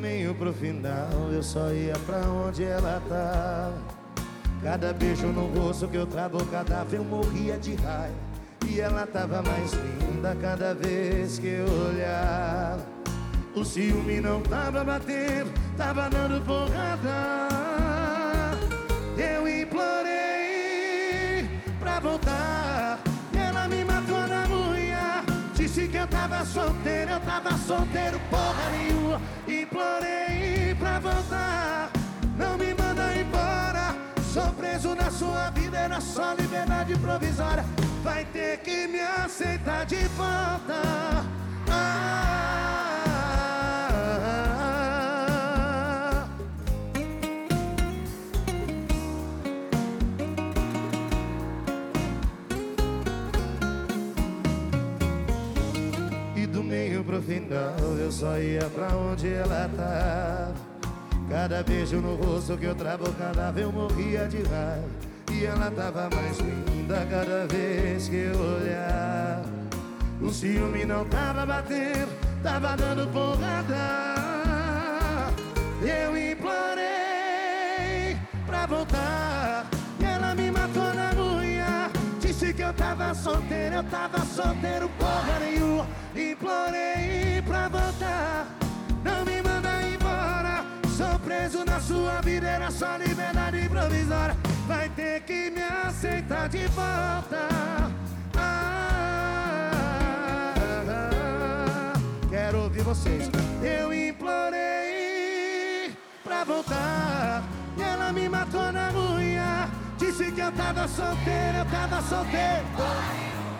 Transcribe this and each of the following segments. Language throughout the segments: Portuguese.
Meio pro final, eu só ia pra onde ela tá. Cada beijo no rosto que eu travo, cada eu morria de raiva. E ela tava mais linda cada vez que eu olhava. O ciúme não tava batendo, tava dando porrada. Eu implorei pra voltar. Tava solteiro, eu tava solteiro, porra nenhuma. Implorei pra voltar. Não me manda embora. Sou preso na sua vida, era só liberdade provisória. Vai ter que me aceitar de volta. Ah, final eu só ia pra onde ela tava Cada beijo no rosto que eu travo, cada vez eu morria de raiva. E ela tava mais linda cada vez que eu olhava O ciúme não tava batendo, tava dando porrada. Eu implorei pra voltar. E ela me matou na unha. Disse que eu tava solteiro, eu tava solteiro porra nenhuma. Implorei pra voltar. Não me manda embora. Sou preso na sua vida, era só liberdade provisória. Vai ter que me aceitar de volta. Ah, Quero ouvir vocês. Eu implorei pra voltar. E ela me matou na unha. Disse que eu tava solteiro, eu tava solteiro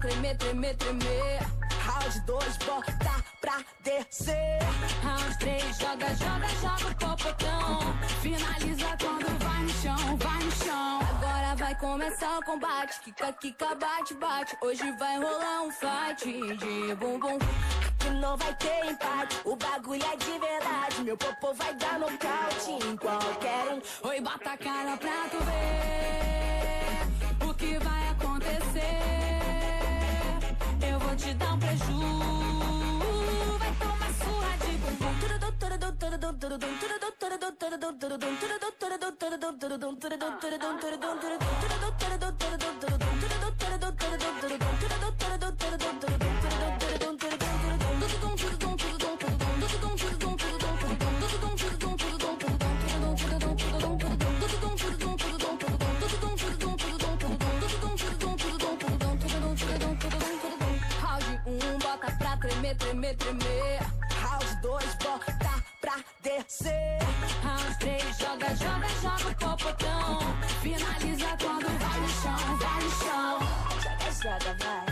tremer, tremer, tremer. Round 2, bota pra descer. Round 3, joga, joga, joga o popotão. Finaliza quando vai no chão, vai no chão. Agora vai começar o combate. Kika, kika, bate, bate. Hoje vai rolar um fight de bumbum. Que não vai ter empate. O bagulho é de verdade. Meu popô vai dar nocaute em qualquer um. Oi, bota a cara pra tu ver o que vai acontecer. Eu vou te dar tremer, tremer, tremer. Round 2, bota pra descer. Round 3, joga, joga, joga o popotão. Finaliza quando vai no chão, vai no chão. Joga, joga, vai.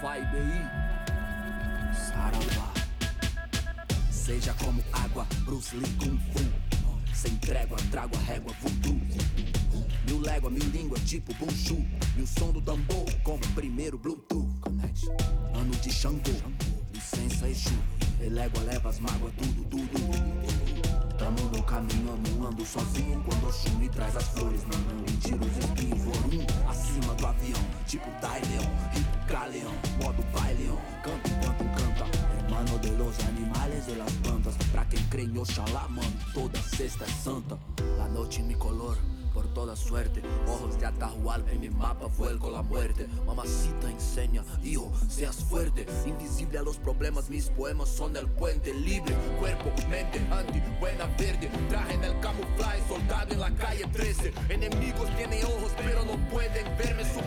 Saravá e BI. Saravá. Seja como água, Bruce Lee Kung Fu. Sem trégua, trago a régua, voodoo. Mil légua, mil língua, tipo Bunchu. E o som do tambor enseña, hijo, seas fuerte. Invisible a los problemas, mis poemas son el puente. Libre, cuerpo, mente, anti, buena verde. Traje en el camuflaje, soldado en la calle 13. Enemigos tienen ojos, pero no pueden verme. Sus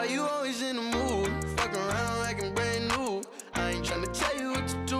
Why you always in the mood? Fuck around like I'm brand new. I ain't tryna tell you what to do,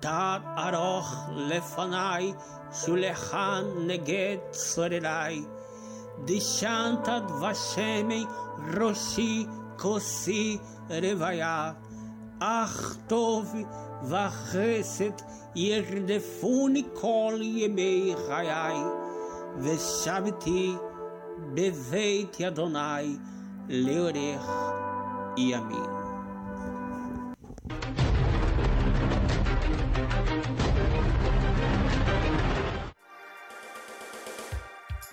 תת ארוך לפניי, שולחן נגד צורריי. דשנת דבשמי ראשי כוסי רוויה. אך טוב וחסד ירדפוני כל ימי חיי, ושבתי בבית אדוני לאורך ימים.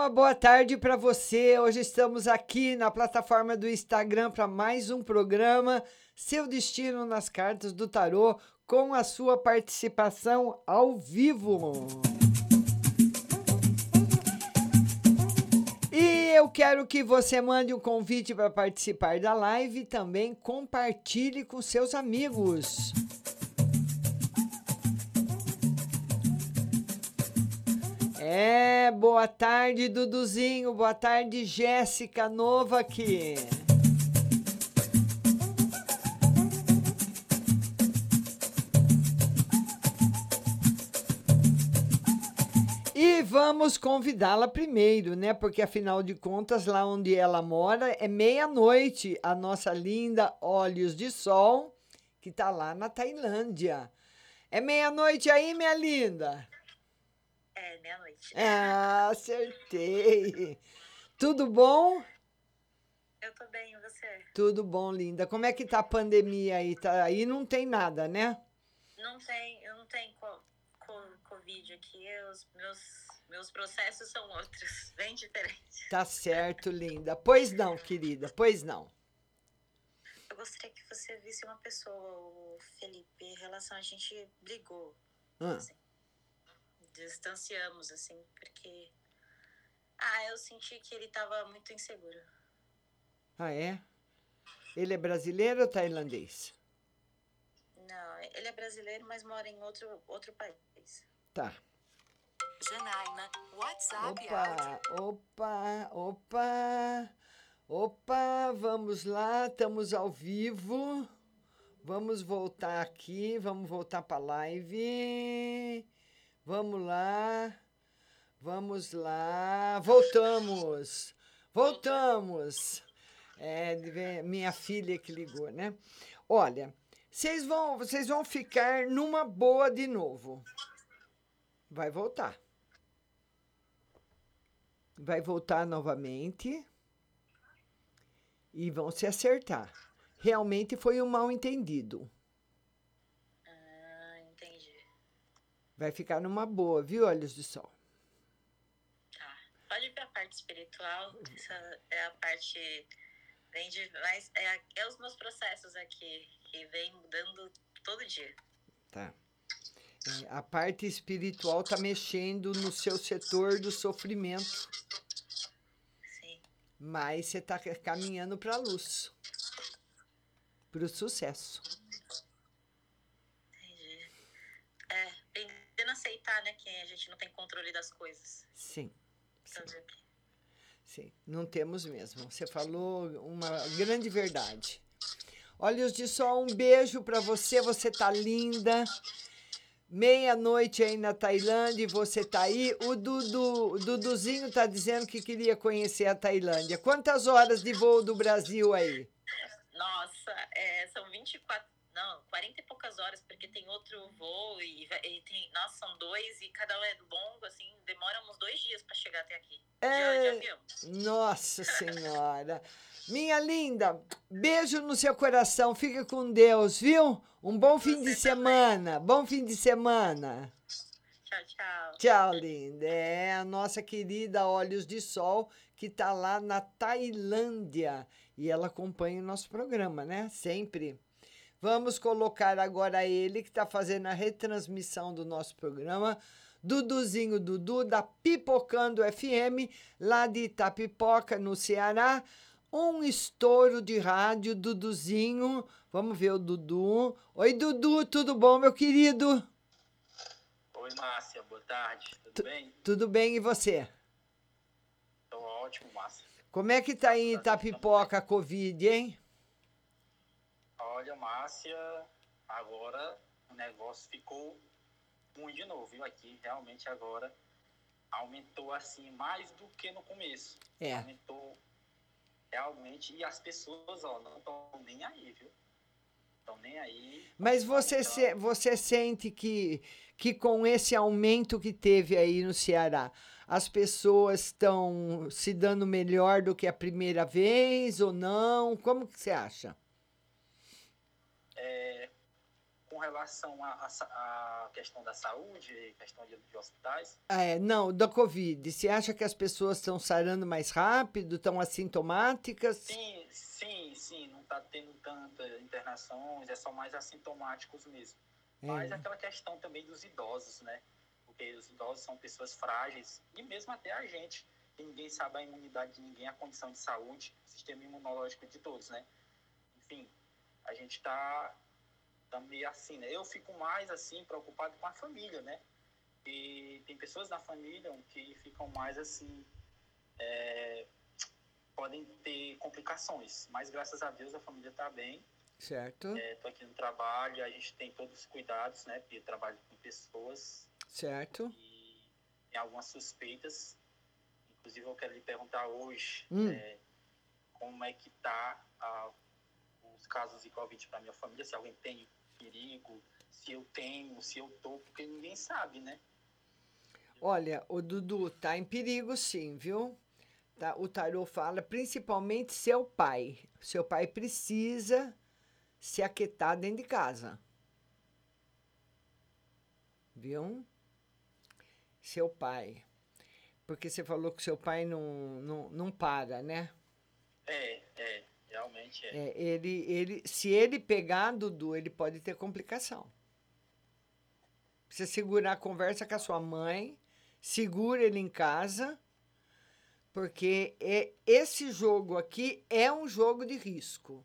Uma boa tarde para você. Hoje estamos aqui na plataforma do Instagram para mais um programa Seu Destino nas Cartas do Tarô com a sua participação ao vivo. E eu quero que você mande um convite para participar da live e também compartilhe com seus amigos. É, boa tarde, Duduzinho. Boa tarde, Jéssica, nova aqui. E vamos convidá-la primeiro, né? Porque afinal de contas, lá onde ela mora é meia-noite. A nossa linda Olhos de Sol, que tá lá na Tailândia. É meia-noite aí, minha linda? é meia-noite. Ah, acertei. Tudo bom? Eu tô bem, e você? Tudo bom, linda. Como é que tá a pandemia aí? Tá, aí não tem nada, né? Não tem, eu não tenho co co Covid aqui, os meus, meus processos são outros, bem diferentes. Tá certo, linda. Pois não, querida, pois não. Eu gostaria que você visse uma pessoa, o Felipe, em relação a gente brigou. Ah. Assim, distanciamos, assim, porque. Ah, eu senti que ele tava muito inseguro. Ah, é? Ele é brasileiro ou tailandês? Não, ele é brasileiro, mas mora em outro, outro país. Tá. Janaína, WhatsApp Opa, opa, opa, opa, vamos lá, estamos ao vivo. Vamos voltar aqui, vamos voltar para live. Vamos lá, vamos lá, voltamos, voltamos. É, minha filha que ligou, né? Olha, vocês vão, vocês vão ficar numa boa de novo. Vai voltar vai voltar novamente e vão se acertar. Realmente foi um mal entendido. Ah, entendi. Vai ficar numa boa, viu, Olhos de Sol? Pode ver a parte espiritual, essa é a parte bem de mais é, é os meus processos aqui que vem mudando todo dia. Tá. É, a parte espiritual tá mexendo no seu setor do sofrimento. Sim. Mas você tá ca- caminhando para a luz. Para o sucesso. Entendi. É, aceitar, né, que a gente não tem controle das coisas. Sim, quê? sim. Não temos mesmo. Você falou uma grande verdade. Olhos de Sol, um beijo para você. Você tá linda. Meia-noite aí na Tailândia e você tá aí. O Dudu, o Duduzinho tá dizendo que queria conhecer a Tailândia. Quantas horas de voo do Brasil aí? Nossa, é, são 24, não, 40 e poucas horas, porque tem outro voo e, e tem, nossa, são dois e cada um é longo, assim, demora uns dois dias para chegar até aqui. De, de É, avião. Nossa Senhora. Minha linda, beijo no seu coração. Fica com Deus, viu? Um bom fim de semana. Bom fim de semana. Tchau, tchau. Tchau, linda. É a nossa querida Olhos de Sol, que está lá na Tailândia. E ela acompanha o nosso programa, né? Sempre. Vamos colocar agora ele, que está fazendo a retransmissão do nosso programa. Duduzinho Dudu, da Pipocando FM, lá de Itapipoca, no Ceará. Um estouro de rádio, Duduzinho. Vamos ver o Dudu. Oi, Dudu, tudo bom, meu querido? Oi, Márcia, boa tarde, tudo bem? Tudo bem e você? Tô ótimo, Márcia. Como é que tá aí em Itapipoca a Covid, hein? Olha, Márcia, agora o negócio ficou ruim de novo, viu? Aqui, realmente agora aumentou assim mais do que no começo. É. Aumentou realmente e as pessoas, ó, não estão nem aí, viu? Estão nem aí. Mas você, se- você sente que, que com esse aumento que teve aí no Ceará, as pessoas estão se dando melhor do que a primeira vez ou não? Como que você acha? É, com relação à questão da saúde, questão de, de hospitais, Ah, é, não, da Covid. Você acha que as pessoas estão sarando mais rápido, estão assintomáticas? Sim, sim, sim, não está tendo tantas internações, é só mais assintomáticos mesmo. É. Mas aquela questão também dos idosos, né? Porque os idosos são pessoas frágeis, e mesmo até a gente, ninguém sabe a imunidade de ninguém, a condição de saúde, o sistema imunológico de todos, né? Enfim, a gente está tá meio assim, né? Eu fico mais, assim, preocupado com a família, né? E tem pessoas na família que ficam mais, assim, é, podem ter complicações, mas graças a Deus a família está bem. Certo, Estou aqui no trabalho, a gente tem todos os cuidados, né? Porque eu trabalho com pessoas, certo. tem algumas suspeitas. Inclusive eu quero lhe perguntar hoje Hum. é, como é que tá ah, os casos de Covid para minha família, se alguém tem perigo, se eu tenho, se eu tô, porque ninguém sabe, né? Olha, o Dudu tá em perigo sim, viu? Tá, o tarô fala principalmente seu pai. Seu pai precisa se aquietar dentro de casa. Viu? Seu pai. Porque você falou que seu pai não, não, não para, né? É, é, realmente. É. É, ele, ele, se ele pegar, Dudu, ele pode ter complicação. Você segurar a conversa com a sua mãe, segura ele em casa, porque é, esse jogo aqui é um jogo de risco.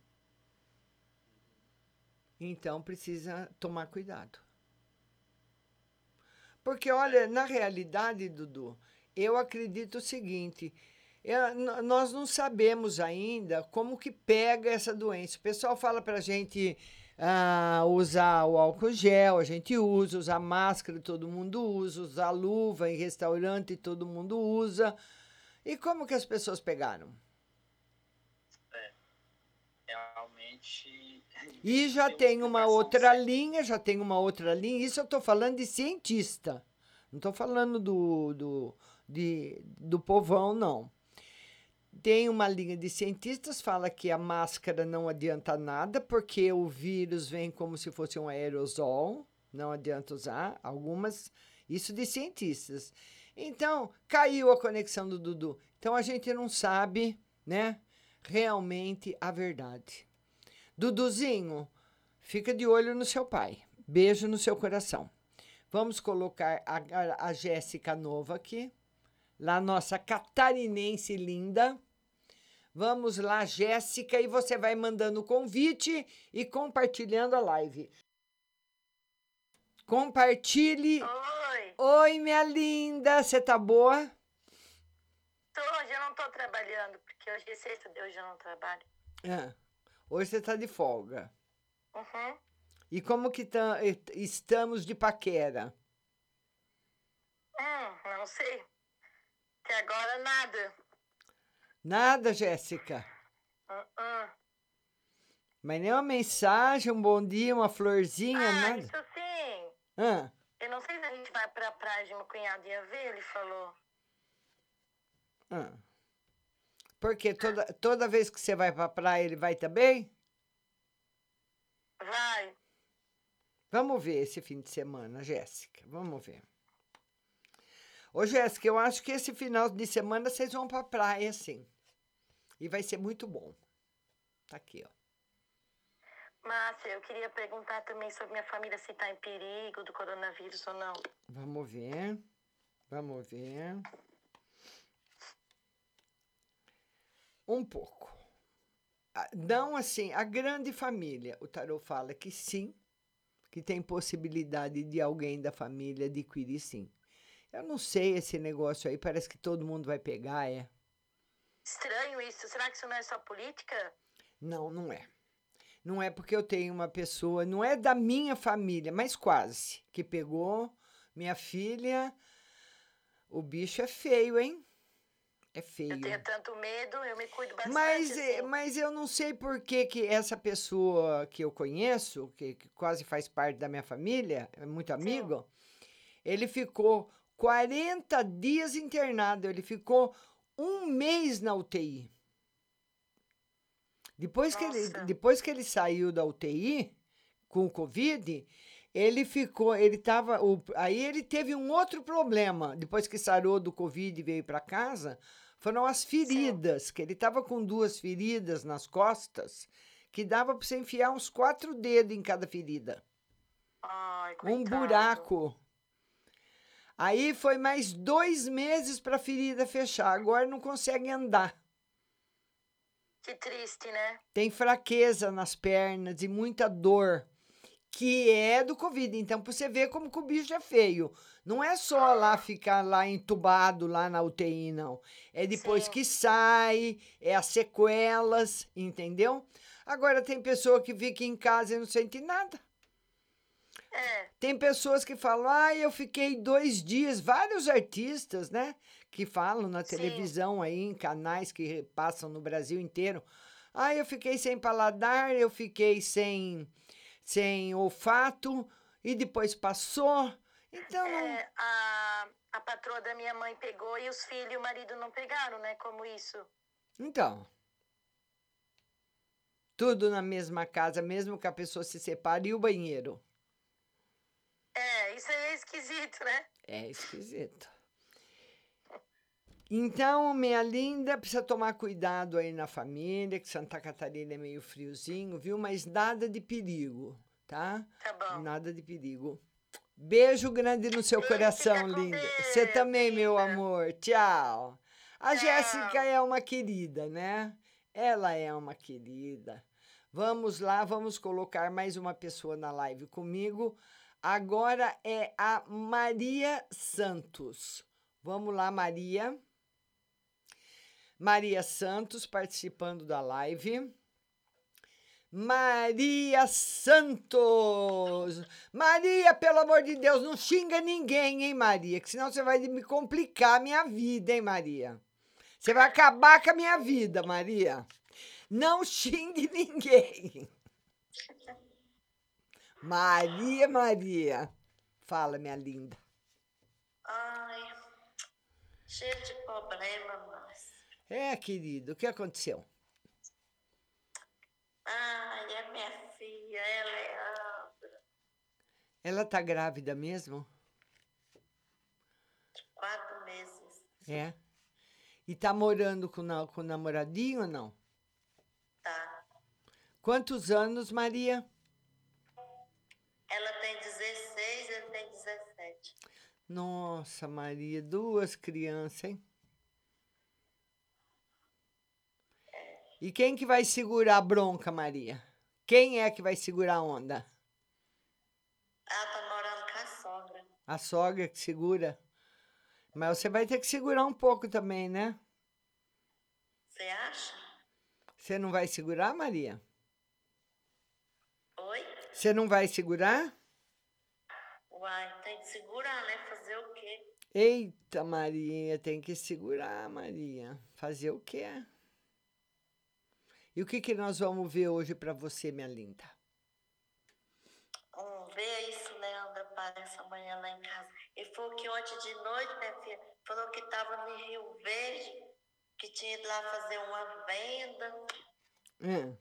Então precisa tomar cuidado. Porque, olha, na realidade, Dudu, eu acredito o seguinte: n- nós não sabemos ainda como que pega essa doença. O pessoal fala para a gente ah, usar o álcool gel, a gente usa, usar máscara, todo mundo usa, usar luva em restaurante, todo mundo usa. E como que as pessoas pegaram? Realmente. E já tem uma outra linha, já tem uma outra linha. Isso eu estou falando de cientista. Não estou falando do, do, de, do povão, não. Tem uma linha de cientistas, fala que a máscara não adianta nada, porque o vírus vem como se fosse um aerosol, não adianta usar. Algumas, isso de cientistas. Então, caiu a conexão do Dudu. Então, a gente não sabe, né, realmente a verdade. Duduzinho, fica de olho no seu pai. Beijo no seu coração. Vamos colocar a, a, a Jéssica Nova aqui. Lá, nossa catarinense linda. Vamos lá, Jéssica, e você vai mandando o convite e compartilhando a live. Compartilhe. Oi. Oi, minha linda. Você tá boa? Tô, hoje eu não tô trabalhando, porque hoje é sexta, hoje eu não trabalho. Ah, hoje você tá de folga. Uhum. E como que tá, estamos de paquera? Hum, não sei. Até agora nada. Nada, Jéssica. Uh-uh. Mas nem uma mensagem, um bom dia, uma florzinha, Ah, nada. isso sim. Ah, Eu não sei se a gente vai pra praia de meu cunhado ia ver, ele falou. ah. Porque toda, toda vez que você vai pra praia, ele vai também? Vai. Vamos ver esse fim de semana, Jéssica. Vamos ver. Ô, Jéssica, eu acho que esse final de semana vocês vão pra praia, sim. E vai ser muito bom. Tá aqui, ó. Márcia, eu queria perguntar também sobre minha família, se tá em perigo do coronavírus ou não. Vamos ver. Vamos ver. Um pouco. Ah, Não assim, a grande família. O tarot fala que sim, que tem possibilidade de alguém da família adquirir sim. Eu não sei esse negócio aí, parece que todo mundo vai pegar, é. Estranho isso. Será que isso não é só política? Não, não é. Não é porque eu tenho uma pessoa, não é da minha família, mas quase, que pegou minha filha. O bicho é feio, hein? É feio. Eu tenho tanto medo, eu me cuido bastante. Mas, eh, assim. mas eu não sei por que, que essa pessoa que eu conheço, que, que quase faz parte da minha família, é muito amigo, ele ficou 40 dias internado, ele ficou um mês na UTI. Depois que, ele, depois que ele saiu da UTI com o Covid, ele ficou, ele tava, o, aí ele teve um outro problema, depois que sarou do Covid e veio para casa, foram as feridas, que ele estava com duas feridas nas costas, que dava para você enfiar uns quatro dedos em cada ferida. Ai, Um buraco. Aí foi mais dois meses para a ferida fechar. Agora não consegue andar. Que triste, né? Tem fraqueza nas pernas e muita dor, que é do Covid. Então, pra você ver como que o bicho é feio. Não é só lá ficar lá entubado lá na UTI, não. É depois que sai, é as sequelas, entendeu? Agora tem pessoa que fica em casa e não sente nada. É. Tem pessoas que falam, ah, eu fiquei dois dias, vários artistas, né? Que falam na televisão aí, em canais que passam no Brasil inteiro. Ah, eu fiquei sem paladar, eu fiquei sem, sem olfato, e depois passou. Então, É, a, a patroa da minha mãe pegou e os filhos e o marido não pegaram, né? Como isso? então. Tudo na mesma casa, mesmo que a pessoa se separe, e o banheiro. É, isso aí é esquisito, né? É esquisito. Então, minha linda, precisa tomar cuidado aí na família, que Santa Catarina é meio friozinho, viu? Mas nada de perigo, tá? Tá bom. Nada de perigo. Beijo grande no seu coração, linda. Você também, meu amor. Tchau. A Jéssica é uma querida, né? Ela é uma querida. Vamos lá, vamos colocar mais uma pessoa na live comigo. Agora é a Maria Santos. Vamos lá, Maria. Maria Santos participando da live. Maria Santos! Maria, pelo amor de Deus, não xinga ninguém, hein, Maria? Que senão você vai me complicar a minha vida, hein, Maria? Você vai acabar com a minha vida, Maria. Não xingue ninguém. Maria, Maria. Fala, minha linda. Ai, cheio de problema, mas. É, querido, o que aconteceu? Ai, a minha filha, ela é Leandra, Ela tá grávida mesmo? quatro meses. É. E tá morando com, na- com o namoradinho ou não? Tá. Quantos anos, Maria? Ela tem 16, ele tem 17. Nossa, Maria, duas crianças, hein? E quem que vai segurar a bronca, Maria? Quem é que vai segurar a onda? Ela tá morando com a sogra. A sogra que segura? Mas você vai ter que segurar um pouco também, né? Você acha? Você não vai segurar, Maria? Oi? Você não vai segurar? Uai, tem que segurar, né? Fazer o quê? Eita, Maria, tem que segurar, Maria. Fazer o quê? E o que, que nós vamos ver hoje para você, minha linda? Vamos ver isso, Leandra aparece amanhã lá em casa. Ele falou que ontem de noite, minha filha, falou que tava no Rio Verde, que tinha ido lá fazer uma venda. Hum,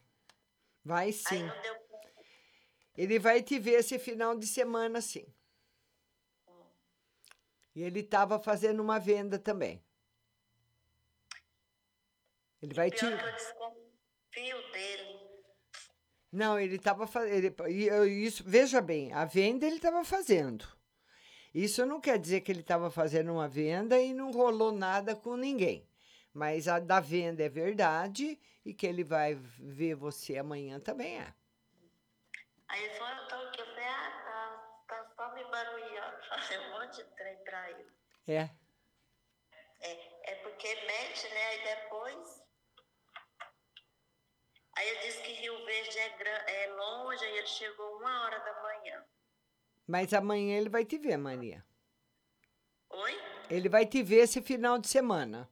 vai sim. deu Ele vai te ver esse final de semana, sim. E ele estava fazendo uma venda também. Ele vai te. que eu desconfio dele. Não, ele estava fazendo. Isso, veja bem, a venda ele estava fazendo. Isso não quer dizer que ele estava fazendo uma venda e não rolou nada com ninguém. Mas a da venda é verdade e que ele vai ver você amanhã também é. Aí eu tô aqui, eu falei, ah, só me barulhando. Falei um monte de trem pra ele. É. É, é porque mete, né? Aí depois. Aí ele disse que Rio Verde é, gran- é longe, aí ele chegou uma hora da manhã. Mas amanhã ele vai te ver, Maria. Oi? Ele vai te ver esse final de semana.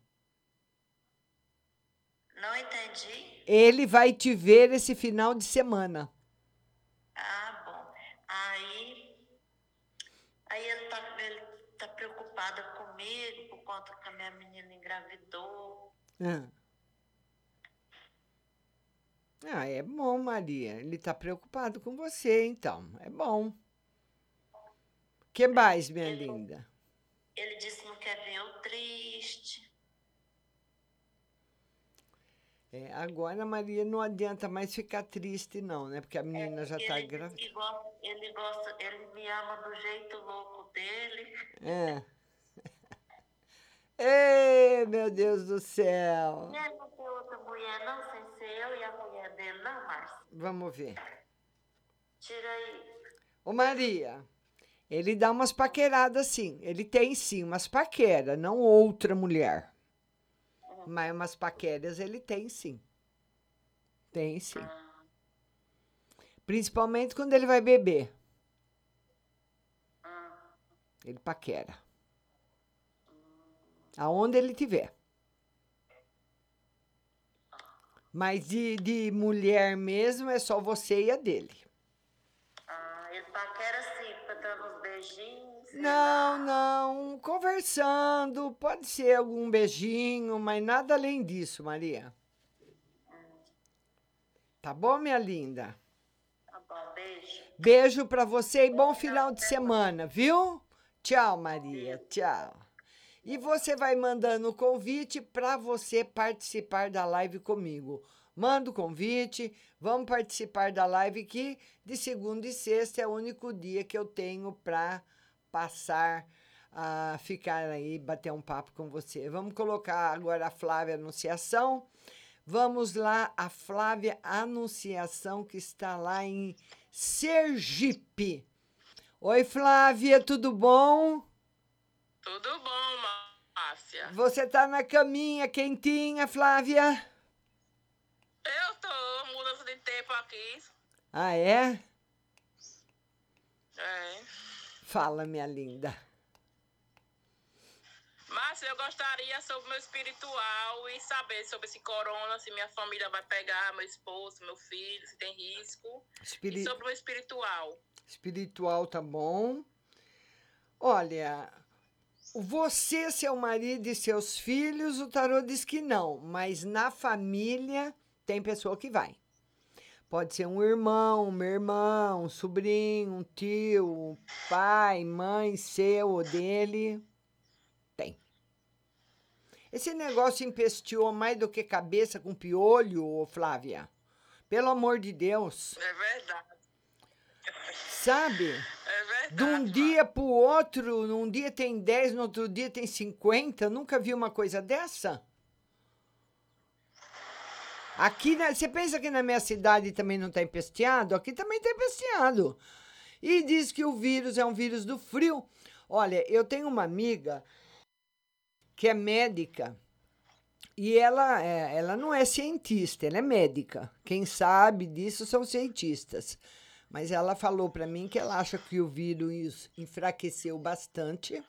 Não entendi. Ele vai te ver esse final de semana. Ah, bom. Aí. Aí ele tá, ele tá preocupado comigo por conta que a minha menina engravidou. Ah. Ah, é bom, Maria. Ele tá preocupado com você, então. É bom. que mais, minha linda? Ele disse que não quer ver eu triste. É, agora, Maria, não adianta mais ficar triste, não, né? Porque a menina já tá ele, disse grávida. que gosta, ele gosta, ele me ama do jeito louco dele. É. Ei, meu Deus do céu. Ele não tem outra mulher, não, sem ser eu e a mulher dele, não, Márcia. Vamos ver. Tira aí. Ô, Maria, ele dá umas paqueradas, sim. Ele tem, sim, umas paqueras, não outra mulher. Mas umas paqueras ele tem, sim. Tem, sim. Principalmente quando ele vai beber. Ele paquera. Aonde ele tiver. Mas de, de mulher mesmo é só você e a dele. Ah, ele paquera assim, dando uns beijinhos. Não, não, conversando, pode ser algum beijinho, mas nada além disso, Maria. Tá bom, minha linda? Tá bom, beijo. Beijo pra você e bom final de semana, viu? Tchau, Maria, tchau. E você vai mandando o convite para você participar da live comigo. Manda o convite, vamos participar da live que de segunda e sexta é o único dia que eu tenho para passar a ficar aí, bater um papo com você. Vamos colocar agora a Flávia Anunciação. Vamos lá, a Flávia Anunciação, que está lá em Sergipe. Oi, Flávia, tudo bom? Tudo bom, Márcia? Você tá na caminha quentinha, Flávia? Eu tô, mudança de tempo aqui. Ah, é? É. Fala, minha linda. Márcia, eu gostaria sobre o meu espiritual e saber sobre esse corona, se minha família vai pegar, meu esposo, meu filho, se tem risco. Espiri- E sobre o meu espiritual. Espiritual tá bom. Olha, você, seu marido e seus filhos, o tarô diz que não, mas na família tem pessoa que vai. Pode ser um irmão, uma irmã, um sobrinho, um tio, um pai, mãe seu ou dele. Tem. Esse negócio empesteou mais do que cabeça com piolho, Flávia. Pelo amor de Deus. É verdade. Sabe? De um dia para o outro, num dia tem 10, no outro dia tem 50. Nunca vi uma coisa dessa? Aqui, na- você pensa que na minha cidade também não está empesteado? Aqui também está empesteado. E diz que o vírus é um vírus do frio. Olha, eu tenho uma amiga que é médica e ela, é, ela não é cientista, ela é médica. Quem sabe disso são cientistas. Mas ela falou para mim que ela acha que o vírus enfraqueceu bastante.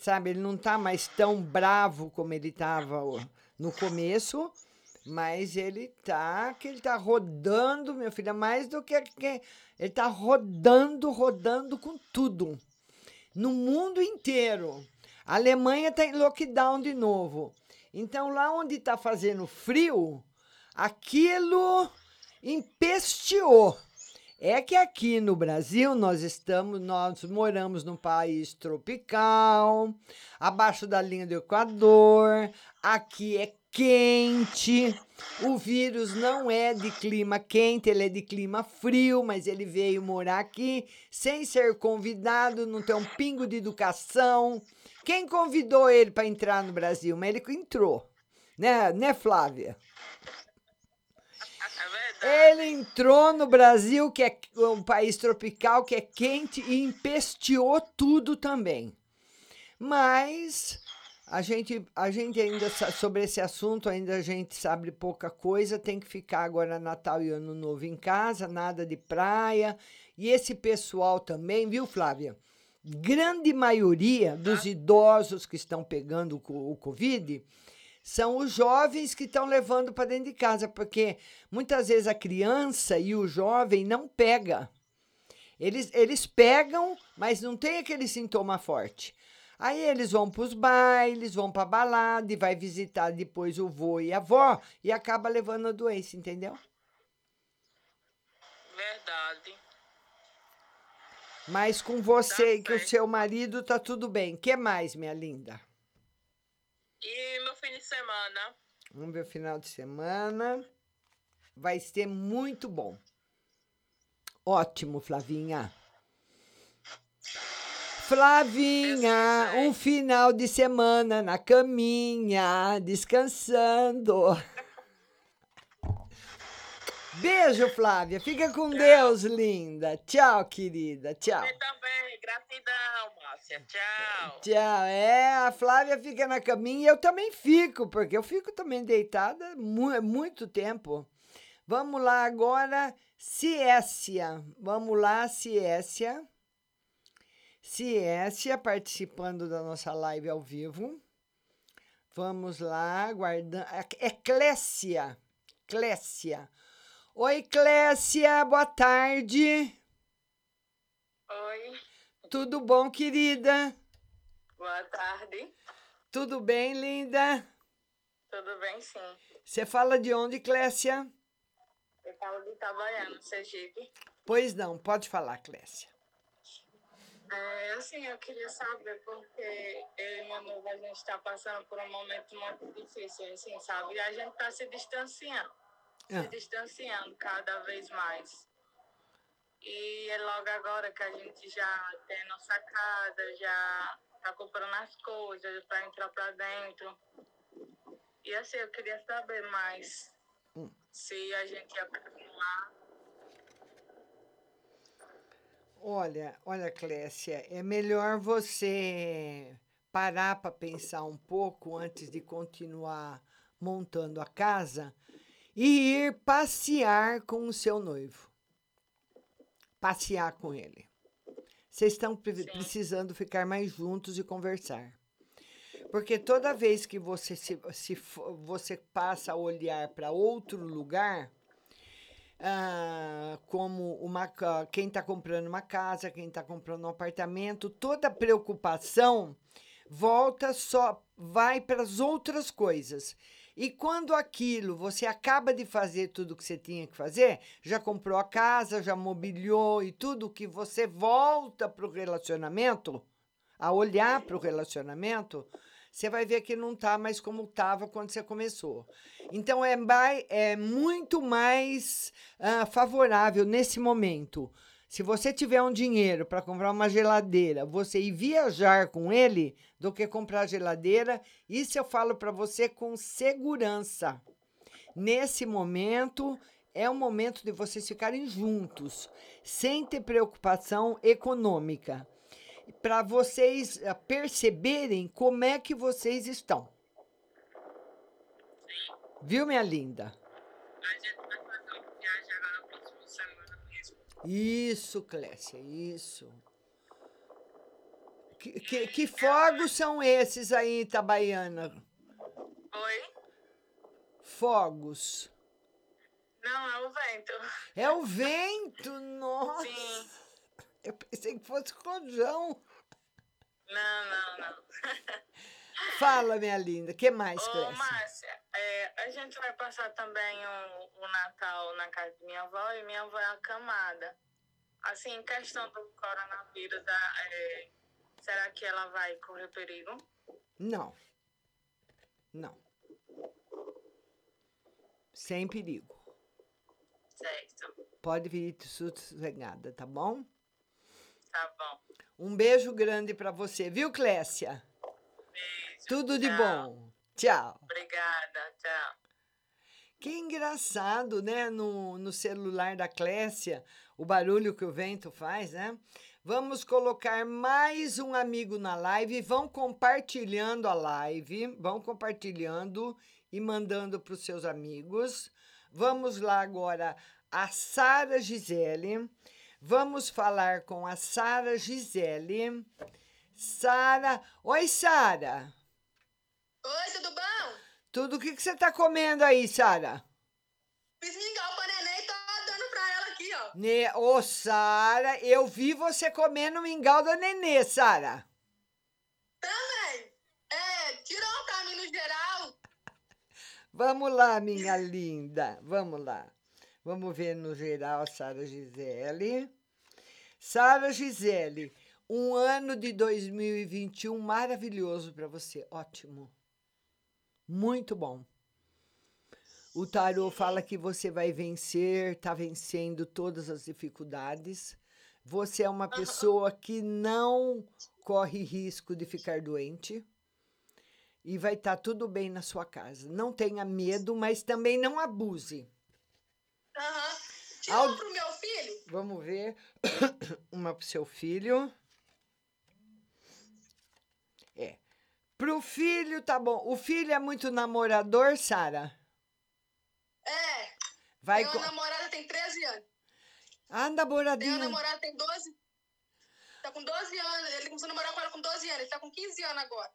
Sabe, ele não tá mais tão bravo como ele estava no começo, mas ele tá que ele tá rodando, minha filha, mais do que, que ele tá rodando, rodando com tudo. No mundo inteiro. A Alemanha está em lockdown de novo. Então, lá onde está fazendo frio, aquilo empesteou. É que aqui no Brasil nós estamos, nós moramos num país tropical, abaixo da linha do Equador, aqui é quente. O vírus não é de clima quente, ele é de clima frio, mas ele veio morar aqui sem ser convidado, não tem um pingo de educação. Quem convidou ele para entrar no Brasil? Ele que entrou, né, né, Flávia? Ele entrou no Brasil, que é um país tropical, que é quente, e empesteou tudo também. Mas a gente, a gente ainda, sobre esse assunto, ainda a gente sabe pouca coisa. Tem que ficar agora Natal e Ano Novo em casa, nada de praia. E esse pessoal também, viu, Flávia? Grande maioria dos idosos que estão pegando o Covid são os jovens que estão levando para dentro de casa, porque muitas vezes a criança e o jovem não pega. Eles, eles pegam, mas não tem aquele sintoma forte. Aí eles vão para os bailes, vão para balada e vai visitar depois o vô e a avó e acaba levando a doença, entendeu? Verdade. Mas com você e com o seu marido tá tudo bem. que mais, minha linda? E meu fim de semana? Vamos ver o final de semana. Vai ser muito bom. Ótimo, Flavinha. Flavinha, um final de semana na caminha, descansando. Beijo, Flávia. Fica com Deus, linda. Tchau, querida. Tchau. Você também. Gratidão, Márcia. Tchau. Tchau. É, a Flávia fica na caminha e eu também fico, porque eu fico também deitada mu muito tempo. Vamos lá agora, Ciécia. Vamos lá, Ciécia. Ciécia participando da nossa live ao vivo. Vamos lá, aguardando. É Clécia. Clécia. Oi, Clécia, boa tarde. Oi. Tudo bom, querida? Boa tarde. Tudo bem, linda? Tudo bem, sim. Você fala de onde, Clécia? Eu falo de Itabaiana, Sergipe. Pois não, pode falar, Clécia. É, assim, eu queria saber porque eu e noivo, a gente está passando por um momento muito difícil, assim, sabe? E a gente está se distanciando, Ah. se distanciando cada vez mais. E é logo agora que a gente já tem a nossa casa, já tá comprando as coisas para entrar para dentro. E assim, eu queria saber mais Hum. se a gente ia continuar. Olha, olha, Clécia, é melhor você parar para pensar um pouco antes de continuar montando a casa e ir passear com o seu noivo. Passear com ele. Vocês estão pre- precisando ficar mais juntos e conversar. Porque toda vez que você se, se você passa a olhar para outro lugar, ah, como uma, quem está comprando uma casa, quem está comprando um apartamento, toda preocupação volta só, vai para as outras coisas. E quando aquilo você acaba de fazer tudo o que você tinha que fazer, já comprou a casa, já mobiliou e tudo que você volta para o relacionamento, a olhar para o relacionamento, você vai ver que não está mais como estava quando você começou. Então é, é muito mais ah, favorável nesse momento. Se você tiver um dinheiro para comprar uma geladeira, você ir viajar com ele do que comprar geladeira. Isso eu falo para você com segurança. Nesse momento é o momento de vocês ficarem juntos, sem ter preocupação econômica, para vocês ah, perceberem como é que vocês estão. Viu, minha linda? A gente vai fazer uma viagem agora na próxima semana mesmo. Isso, Clécia, isso. Que, que, que fogos são esses aí, Itabaiana? Oi? Fogos. Não, é o vento. É o vento, nossa. Eu pensei que fosse rojão. Não, não, não. Fala, minha linda, que mais, Ô, Clécia? Márcia, é, a gente vai passar também o, o Natal na casa de minha avó e minha avó é acamada. Assim, em questão do coronavírus, é, será que ela vai correr perigo? Não. Não. Sem perigo. Certo, Pode vir sossegada, tá bom? tá bom. Um beijo grande pra você, viu, Clécia? Tudo de bom. Tchau. Obrigada, tchau. Que engraçado, né? No, no celular da Clécia, o barulho que o vento faz, né? Vamos colocar mais um amigo na live. Vão compartilhando a live, vão compartilhando e mandando para os seus amigos. Vamos lá agora, a Sara Gisele. Vamos falar com a Sara Gisele. Sara. Oi, Sara. Oi, tudo bom? Tudo o que, que você está comendo aí, Sara? Fiz mingau pra neném e tô dando pra ela aqui, ó. Ne Ô, Sara, eu vi você comendo mingau da Nenê, Sara. Também. É, tira um pra mim no geral. Vamos lá, minha linda. Vamos lá. Vamos ver no geral, Sara Gisele. Sara Gisele, um ano de 2021 maravilhoso para você. Ótimo. Muito bom. O tarô fala que você vai vencer, está vencendo todas as dificuldades. Você é uma pessoa que não corre risco de ficar doente. E vai estar tudo bem na sua casa. Não tenha medo, mas também não abuse. Aham. Tira Al- pro meu filho. Vamos ver. Uma pro seu filho. É. Pro filho, tá bom. O filho é muito namorador, Sara? É. Vai com. uma namorada tem 13 anos. Ah, Tem namoradinho. uma namorada tem 12. Tá com 12 anos. Ele começou a namorar com ela com 12 anos. Ele tá com 15 anos agora.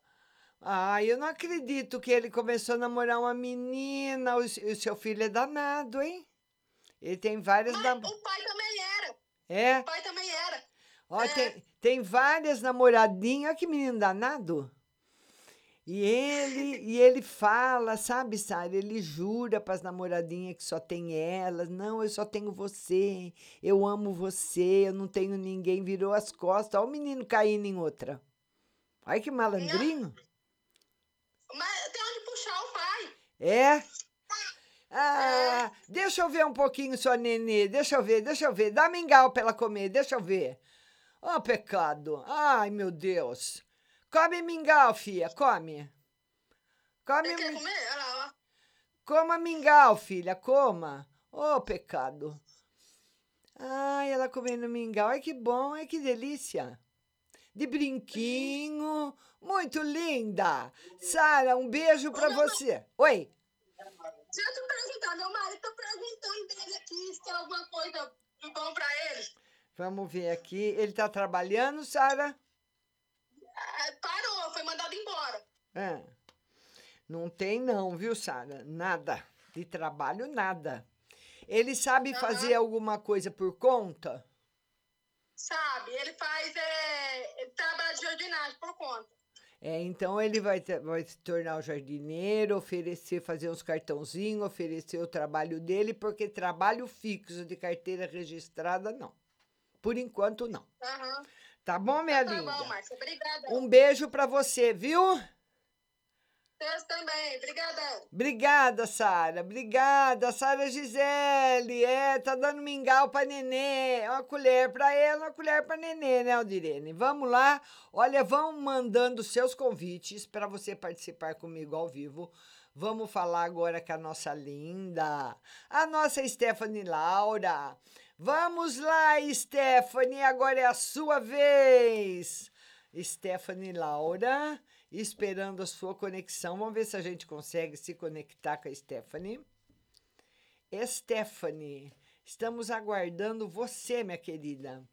Ah, eu não acredito que ele começou a namorar uma menina. O, o seu filho é danado, hein? Ele tem várias. Mas o pai também era. É? O pai também era. Ó, É. tem, tem várias namoradinhas. Olha que menino danado. E ele, e ele fala, sabe, Sara? Ele jura para as namoradinhas que só tem elas. Não, eu só tenho você. Eu amo você. Eu não tenho ninguém. Virou as costas. Olha o menino caindo em outra. Olha que malandrinho. Mas tem onde puxar o pai. É? Ah, deixa eu ver um pouquinho sua nenê. Deixa eu ver, deixa eu ver. Dá mingau para ela comer. Deixa eu ver. Ó, pecado. Ai, meu Deus. Come mingau, filha, come. Come quer comer? Olha lá, ó. Coma mingau, filha, coma. Ô, pecado. Ai, ela comendo mingau. Ai, que bom, ai, que delícia. De brinquinho. Muito linda. Sara, um beijo pra você. Oi. Deixa eu te perguntar, meu marido tá perguntando dele aqui se tem alguma coisa bom pra ele. Vamos ver aqui. Ele tá trabalhando, Sara? Ah, Parou, foi mandado embora. É. Não tem não, viu, Sara? Nada. De trabalho, nada. Ele sabe fazer alguma coisa por conta? Sabe, ele faz, é, ele trabalha de jardinagem por conta. É, então ele vai, vai se tornar o jardineiro, oferecer, fazer uns cartãozinhos, oferecer o trabalho dele, porque trabalho fixo de carteira registrada, não. Por enquanto, não. Aham. Tá bom, minha Tá linda? bom, Márcia, obrigada. Um beijo pra você, viu? Deus também, obrigadão. Obrigada, Sara. Obrigada, Sara Gisele. É, tá dando mingau pra nenê. Uma colher pra ela, uma colher pra nenê, né, Aldirene? Vamos lá. Olha, vão mandando seus convites para você participar comigo ao vivo. Vamos falar agora com a nossa linda, a nossa Stephanie Laura. Vamos lá, Stephanie, agora é a sua vez. Stephanie Laura, esperando a sua conexão. Vamos ver se a gente consegue se conectar com a Stephanie. Stephanie, estamos aguardando você, minha querida.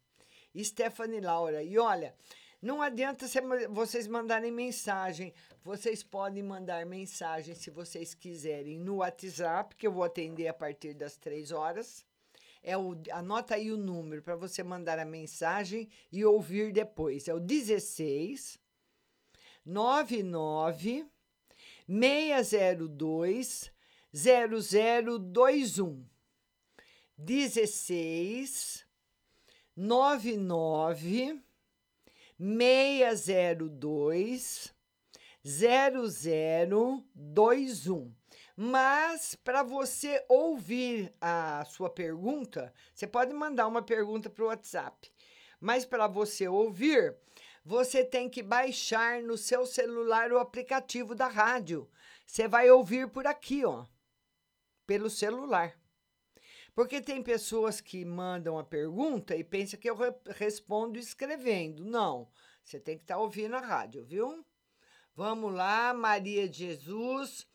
Stephanie Laura. E olha, não adianta vocês mandarem mensagem. Vocês podem mandar mensagem se vocês quiserem no WhatsApp, que eu vou atender a partir das três horas. É o, anota aí o número para você mandar a mensagem e ouvir depois. É o 16 99 602 0021. 16 99 602 0021. Mas para você ouvir a sua pergunta, você pode mandar uma pergunta para o WhatsApp. Mas para você ouvir, você tem que baixar no seu celular o aplicativo da rádio. Você vai ouvir por aqui, ó, pelo celular. Porque tem pessoas que mandam a pergunta e pensam que eu re- respondo escrevendo. Não, você tem que estar ouvindo a rádio, viu? Vamos lá, Maria Jesus.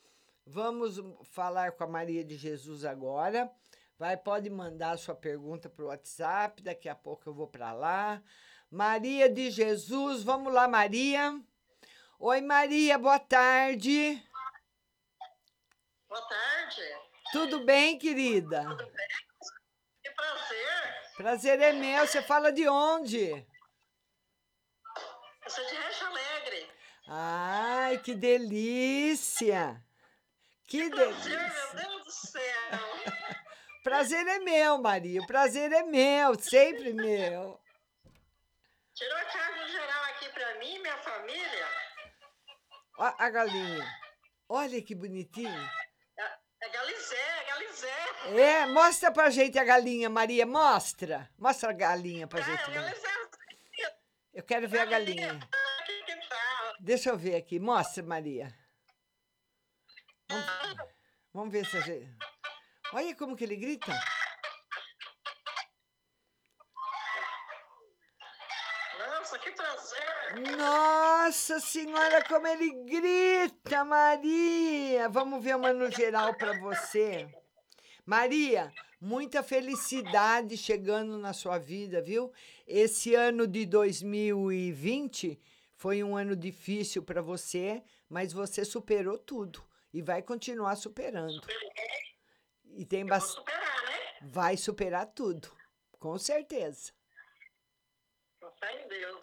Vamos falar com a Maria de Jesus agora. Vai, pode mandar sua pergunta para o WhatsApp. Daqui a pouco eu vou para lá. Maria de Jesus, vamos lá, Maria. Oi, Maria, boa tarde. Boa tarde. Tudo bem, querida? Que prazer. Prazer é meu. Você fala de onde? Eu sou de Recha Alegre. Ai, que delícia! Que Prazer, delícia! meu Deus do céu. Prazer é meu, Maria. O prazer é meu, sempre meu. Tirou a carga geral aqui pra mim e minha família. Ó a galinha. Olha que bonitinho. É, é Galizé, é Galizé. É, mostra pra gente a galinha, Maria. Mostra. Mostra a galinha pra É, gente é. Galizé. Eu quero ver a galinha. Que tá. Deixa eu ver aqui. Mostra, Maria. Vamos, vamos ver se a gente... Olha como que ele grita. Nossa, que prazer. Nossa senhora, como ele grita, Maria! Vamos ver uma no geral para você. Maria, muita felicidade chegando na sua vida, viu? Esse ano de 2020 foi um ano difícil para você, mas você superou tudo e vai continuar superando. E tem bastante. Superar, né? Vai superar tudo, com certeza. Com fé em Deus.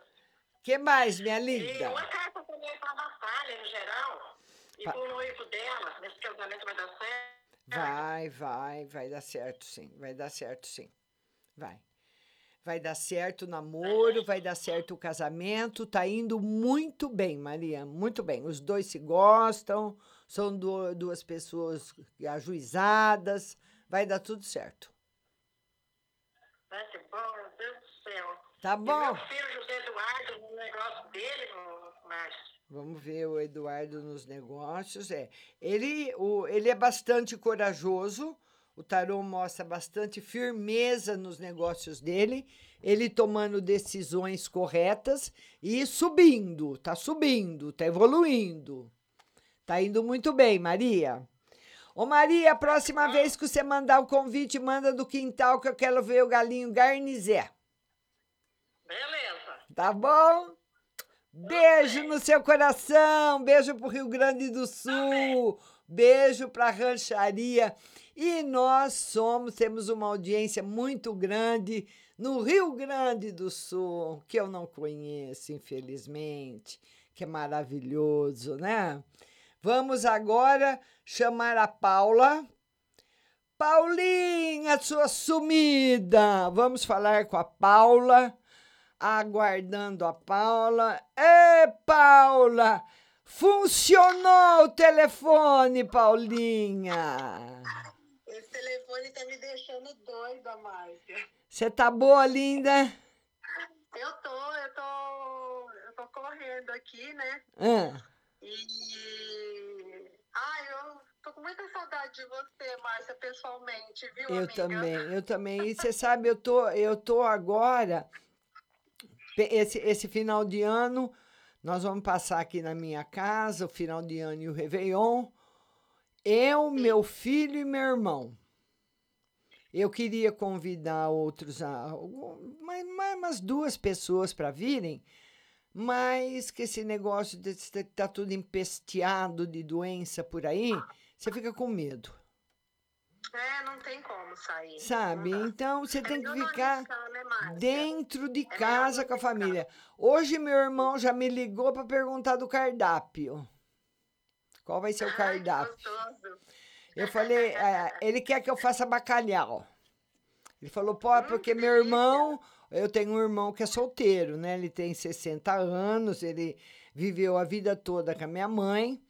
que mais, minha E linda? uma carta também para a Natália, no geral. E Pa- pro noivo dela, nesse casamento vai dar certo. Vai, vai, vai dar certo sim. Vai dar certo sim. Vai. Vai dar certo o namoro, vai dar certo o casamento. Tá indo muito bem, Maria. Muito bem. Os dois se gostam, são du- duas pessoas ajuizadas. Vai dar tudo certo. Vai que bom, meu Deus do céu. Tá E bom? meu filho José Eduardo, no negócio dele, Márcio. Vamos ver o Eduardo nos negócios. É, ele, o, ele é bastante corajoso. O tarô mostra bastante firmeza nos negócios dele. Ele tomando decisões corretas e subindo, tá subindo, tá evoluindo. Tá indo muito bem, Maria. Ô Maria, a próxima vez que você mandar o convite, manda do quintal que eu quero ver o galinho garnizé. Beleza. Tá bom? Beijo no seu coração, beijo pro Rio Grande do Sul, beijo pra rancharia. E nós somos, temos uma audiência muito grande no Rio Grande do Sul, que eu não conheço, infelizmente, que é maravilhoso, né? Vamos agora chamar a Paula. Paulinha, sua sumida! Vamos falar com a Paula aguardando a Paula. Ê, Paula! Funcionou o telefone, Paulinha! Esse telefone tá me deixando doida, Márcia. Você tá boa, linda? Eu tô, eu tô, eu tô correndo aqui, né? Ah, E. Ai, eu tô com muita saudade de você, Márcia, pessoalmente, viu, eu amiga? também, eu também. E você sabe, eu tô, eu tô agora, esse, esse final de ano, nós vamos passar aqui na minha casa, o final de ano e o Réveillon. Eu, meu filho e meu irmão. Eu queria convidar outros, a- algum- mais, mais umas duas pessoas para virem, mas que esse negócio de estar tá tudo empesteado de doença por aí, você fica com medo. É, não tem como sair. Sabe? Então você É tem que ficar arriscar, né, dentro de É casa com a família. Hoje meu irmão já me ligou para perguntar do cardápio. Qual vai ser o Ai, cardápio? gostoso. Eu falei, é, ele quer que eu faça bacalhau. Ele falou, pô, Hum, porque meu irmão, eu tenho um irmão que é solteiro, né? Ele tem 60 anos, ele viveu a vida toda com a minha mãe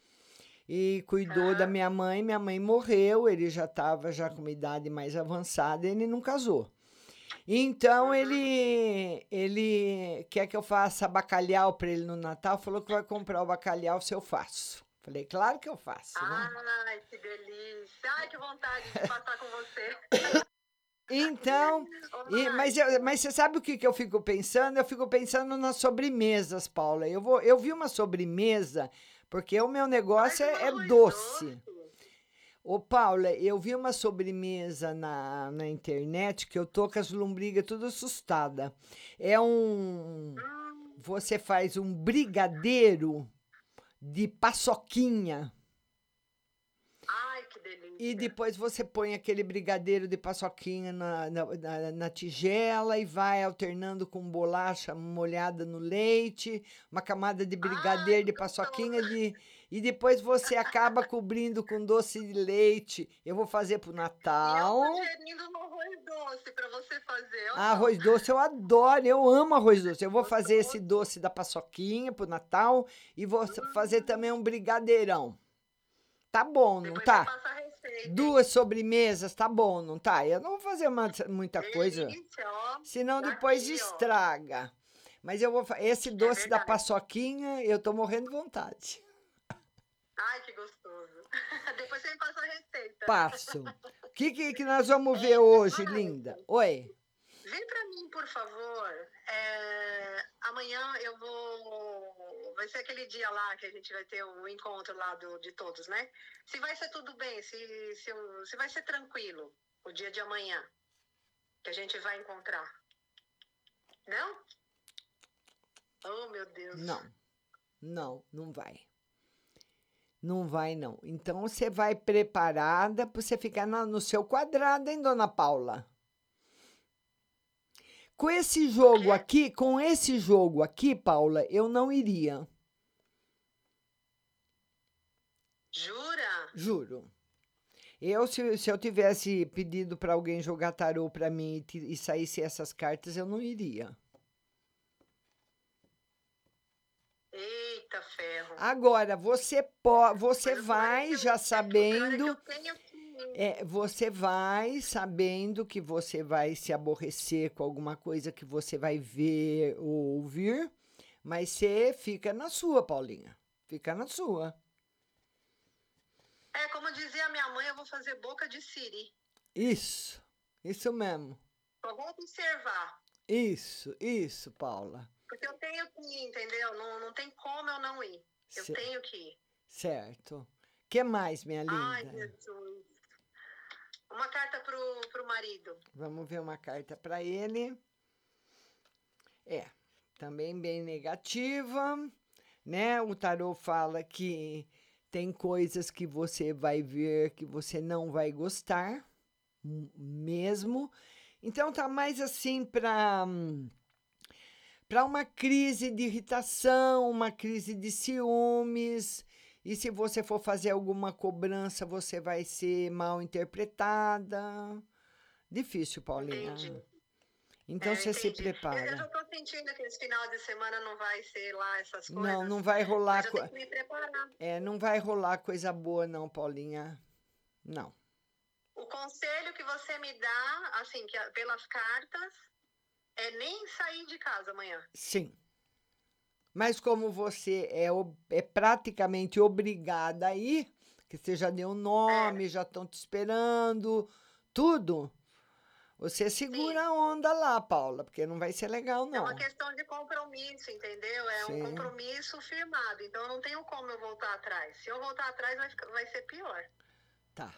e cuidou da minha mãe. Minha mãe morreu, ele já estava já com uma idade mais avançada, ele não casou. Então ele ele quer que eu faça bacalhau para ele no Natal, falou que vai comprar o bacalhau se eu faço. Falei, claro que eu faço, né? Ai, que delícia. Ai, que vontade de passar com você. Então, e- mas, eu- mas você sabe o que, que eu fico pensando? Eu fico pensando nas sobremesas, Paula. Eu, vou, eu vi uma sobremesa, porque o meu negócio é, é doce. Ô, Paula, eu vi uma sobremesa na, na internet que eu tô com as lombrigas tudo assustada. É um. Você faz um brigadeiro de paçoquinha. Delícia. E depois você põe aquele brigadeiro de paçoquinha na, na, na- na tigela e vai alternando com bolacha molhada no leite, uma camada de brigadeiro de paçoquinha de, e depois você acaba cobrindo com doce de leite. Eu vou fazer pro Natal. Sugerindo um arroz doce pra você fazer. ó. Arroz doce eu adoro, eu amo arroz doce. Eu vou fazer esse doce da paçoquinha pro Natal e vou fazer também um brigadeirão. Tá bom, não Depois tá? Duas sobremesas, tá bom, não tá? Eu não vou fazer uma- muita coisa, senão Tá depois estraga. Mas eu vou esse doce da verdade. paçoquinha, eu tô morrendo de vontade. Ai, que gostoso. Depois você me passa a receita. Passo. O que, que, que nós vamos ver hoje, linda? Oi. Vem pra mim, por favor. É, amanhã eu vou. Vai ser aquele dia lá que a gente vai ter o encontro lá do, de todos, né? Se vai ser tudo bem, se, se, se vai ser tranquilo o dia de amanhã que a gente vai encontrar. Não? Oh, meu Deus. Não, não, não vai. Não vai, não. Então você vai preparada para você ficar na- no seu quadrado, hein, dona Paula? Com esse jogo aqui, com esse jogo aqui, Paula, eu não iria. Jura? Juro. Eu, se, se eu tivesse pedido para alguém jogar tarô para mim e, e saísse essas cartas, eu não iria. Eita ferro. Agora, você pode, você vai já sabendo, Tenho que ir. É, você vai sabendo que você vai se aborrecer com alguma coisa que você vai ver ou ouvir, mas você fica na sua, Paulinha. Fica na sua. É, como dizia minha mãe, eu vou fazer boca de siri. Isso, isso mesmo. Só vou observar. Isso, isso, Paula. Porque eu tenho que ir, entendeu? Não, não tem como eu não ir. Eu tenho que ir. Certo. que mais, minha Ai, linda? Jesus. Uma carta pro, pro marido. Vamos ver uma carta para ele. É, também bem negativa, né? O tarô fala que tem coisas que você vai ver que você não vai gostar, mesmo. Então tá mais assim para para uma crise de irritação, uma crise de ciúmes. E se você for fazer alguma cobrança, você vai ser mal interpretada. Difícil, Paulinha. Entendi. Então É, você se entendi. Eu, já prepara. tô sentindo que esse final de semana não vai ser lá essas coisas. Não, não vai rolar. Mas eu co-. É, não vai rolar coisa boa, não, Paulinha. Não. O conselho que você me dá, assim, que a- pelas cartas, é nem sair de casa amanhã. Sim. Mas como você é, é praticamente obrigada a ir, que você já deu o nome, já estão te esperando, tudo, você segura a onda lá, Paula, porque não vai ser legal, É não. uma questão de compromisso, entendeu? É Sim. um compromisso firmado. Então eu não tenho como eu voltar atrás. Se eu voltar atrás, vai, ficar- vai ser pior. Tá.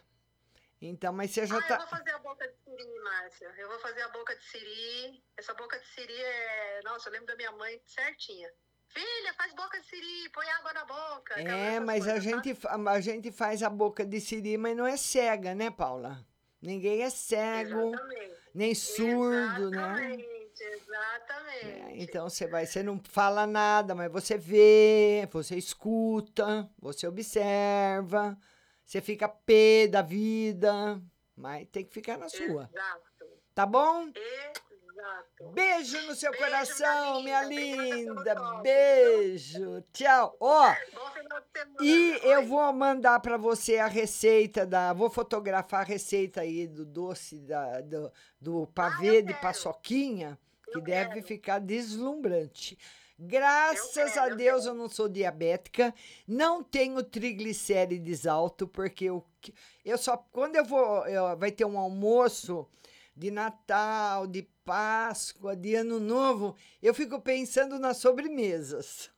Então, mas você já ah, eu tá. vou fazer a boca de siri, Márcia. Eu vou fazer a boca de siri. Essa boca de siri é. Nossa, eu lembro da minha mãe certinha. Filha, faz boca de siri, põe água na boca. É, mas a gente, a gente faz a boca de siri, mas não é cega, né, Paula? Ninguém é cego, Exatamente. nem surdo, né? Exatamente, exatamente. É, então você vai, você não fala nada, mas você vê, você escuta, você observa, você fica pé da vida, mas tem que ficar na sua. Exato. Tá bom? Exato. Beijo no seu coração, minha linda. linda. Beijo. Tchau. Ó, semana. e eu vou mandar para você a receita da. Vou fotografar a receita aí do doce da, do, do pavê de paçoquinha, que deve ficar deslumbrante. Graças a Deus eu não sou diabética, não tenho triglicérides alto, porque eu, eu só. Quando eu vou. eu- vai ter um almoço de Natal, de Páscoa, de Ano Novo, eu fico pensando nas sobremesas.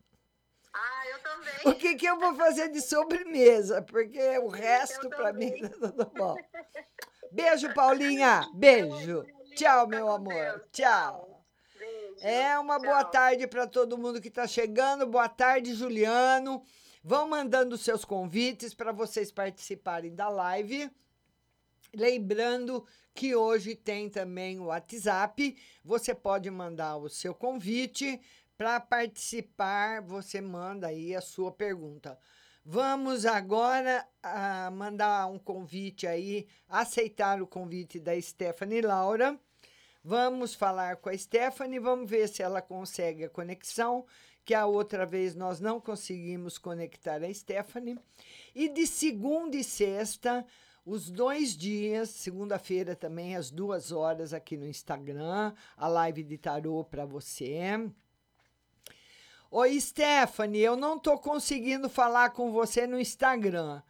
Ah, eu também. O que, que eu vou fazer de sobremesa? Porque o resto para mim tá tudo bom. Beijo, Paulinha. Beijo. Tchau, meu amor. Tchau. É uma boa tarde para todo mundo que está chegando. Boa tarde, Juliano. Vão mandando seus convites para vocês participarem da live. Lembrando que hoje tem também o WhatsApp. Você pode mandar o seu convite para participar. Você manda aí a sua pergunta. Vamos agora ah, mandar um convite aí, aceitar o convite da Stephanie Laura. Vamos falar com a Stephanie, vamos ver se ela consegue a conexão, que a outra vez nós não conseguimos conectar a Stephanie. E de segunda e sexta, os dois dias, segunda-feira também, às duas horas aqui no Instagram, a live de tarô para você. Oi, Stephanie, eu não estou conseguindo falar com você no Instagram.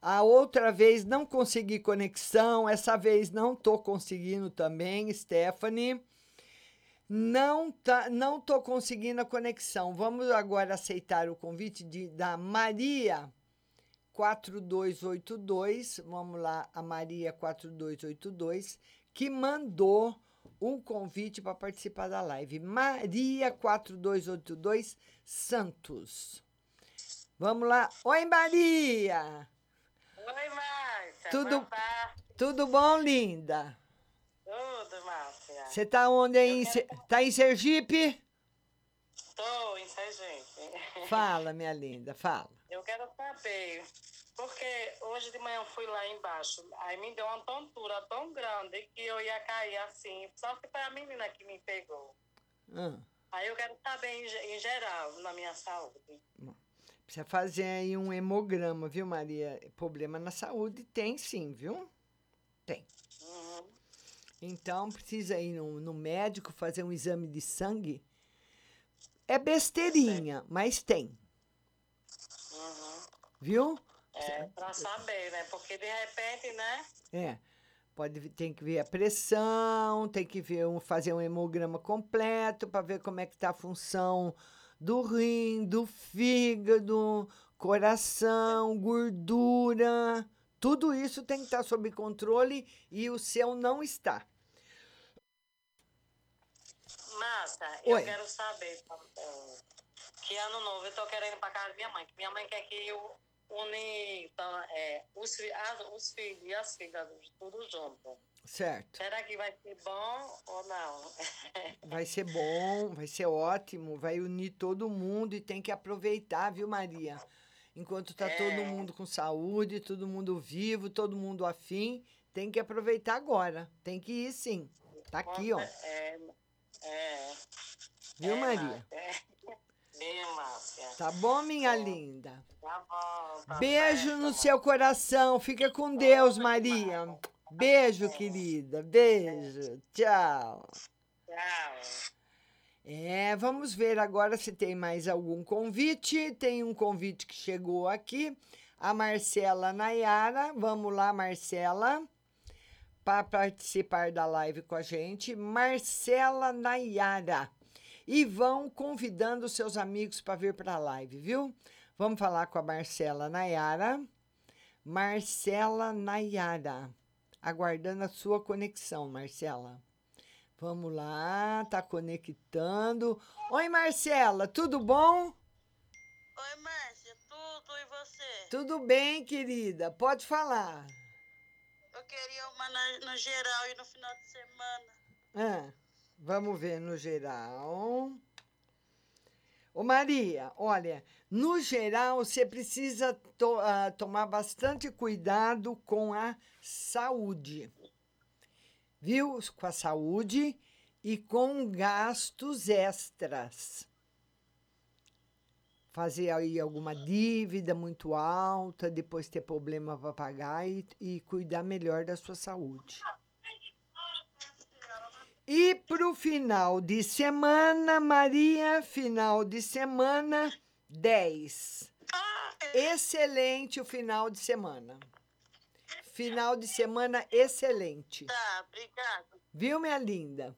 A outra vez não consegui conexão, essa vez não estou conseguindo também, Stephanie. Não tá, não tô conseguindo a conexão. Vamos agora aceitar o convite de, da Maria 4282. Vamos lá, a Maria 4282, que mandou um convite para participar da live. Maria 4282 Santos. Vamos lá. Oi, Maria. Oi, Márcia. Tudo, Boa tarde. tudo bom, linda? Tudo, Márcia. Você tá onde aí? Ser- Tá em Sergipe? Tô em Sergipe. Fala, minha linda, fala. Eu quero saber, porque hoje de manhã eu fui lá embaixo, aí me deu uma tontura tão grande que eu ia cair assim, só que foi a menina que me pegou. Ah, Aí eu quero saber em, ge- em geral, na minha saúde. precisa fazer aí um hemograma, viu, Maria? Problema na saúde tem sim, viu? Tem. Uhum. Então, precisa ir no, no médico fazer um exame de sangue. É besteirinha, mas tem, Uhum. viu? É, pra saber, né? Porque de repente, né? É. Pode, tem que ver a pressão, tem que ver um, fazer um hemograma completo para ver como é que tá a função do rim, do fígado, coração, gordura. Tudo isso tem que estar sob controle e o seu não está. Massa, Oi. eu quero saber é, que ano novo eu tô querendo ir pra casa da minha mãe. que Minha mãe quer que eu uni então, é, os, as- os filhos e as filhas, tudo junto. Certo. Será que vai ser bom ou não? Vai ser bom, vai ser ótimo, vai unir todo mundo e tem que aproveitar, viu, Maria? Enquanto tá todo É. mundo com saúde, todo mundo vivo, todo mundo afim, tem que aproveitar agora. Tem que ir sim. Tá aqui, ó. É, é, Viu, é, Maria? É. Márcia? Tá bom, minha linda? Tá bom. Tá Beijo certo, no seu coração. Fica com Deus, Maria. Beijo, querida. Beijo. Tchau. Tchau. É, vamos ver agora se tem mais algum convite. Tem um convite que chegou aqui. A Marcela Nayara. Vamos lá, Marcela, para participar da live com a gente. Marcela Nayara. E vão convidando seus amigos para vir para a live, viu? Vamos falar com a Marcela Nayara. Marcela Nayara. Aguardando a sua conexão, Marcela. Vamos lá, tá conectando. Oi, Marcela, tudo bom? Oi, Márcia, tudo e você? Tudo bem, querida? Pode falar. Eu queria uma na- no geral e no final de semana. Ah, vamos ver no geral. Ô Maria, olha, no geral você precisa to- ah, tomar bastante cuidado com a saúde, viu? Com a saúde e com gastos extras. Fazer aí alguma dívida muito alta, depois ter problema para pagar e, e cuidar melhor da sua saúde. E para o final de semana, Maria, final de semana, 10. Excelente o final de semana. Final de semana excelente. Tá, obrigada. Viu, minha linda?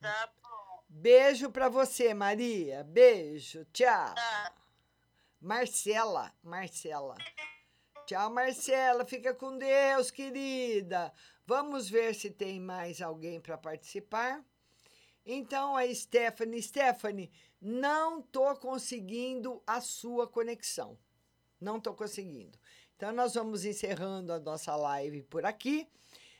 Tá bom. Beijo para você, Maria. Beijo. Tchau. Tá. Marcela, Marcela. Tchau, Marcela. Fica com Deus, querida. Vamos ver se tem mais alguém para participar. Então, a Stephanie. Stephanie, não tô conseguindo a sua conexão. Não tô conseguindo. Então, nós vamos encerrando a nossa live por aqui.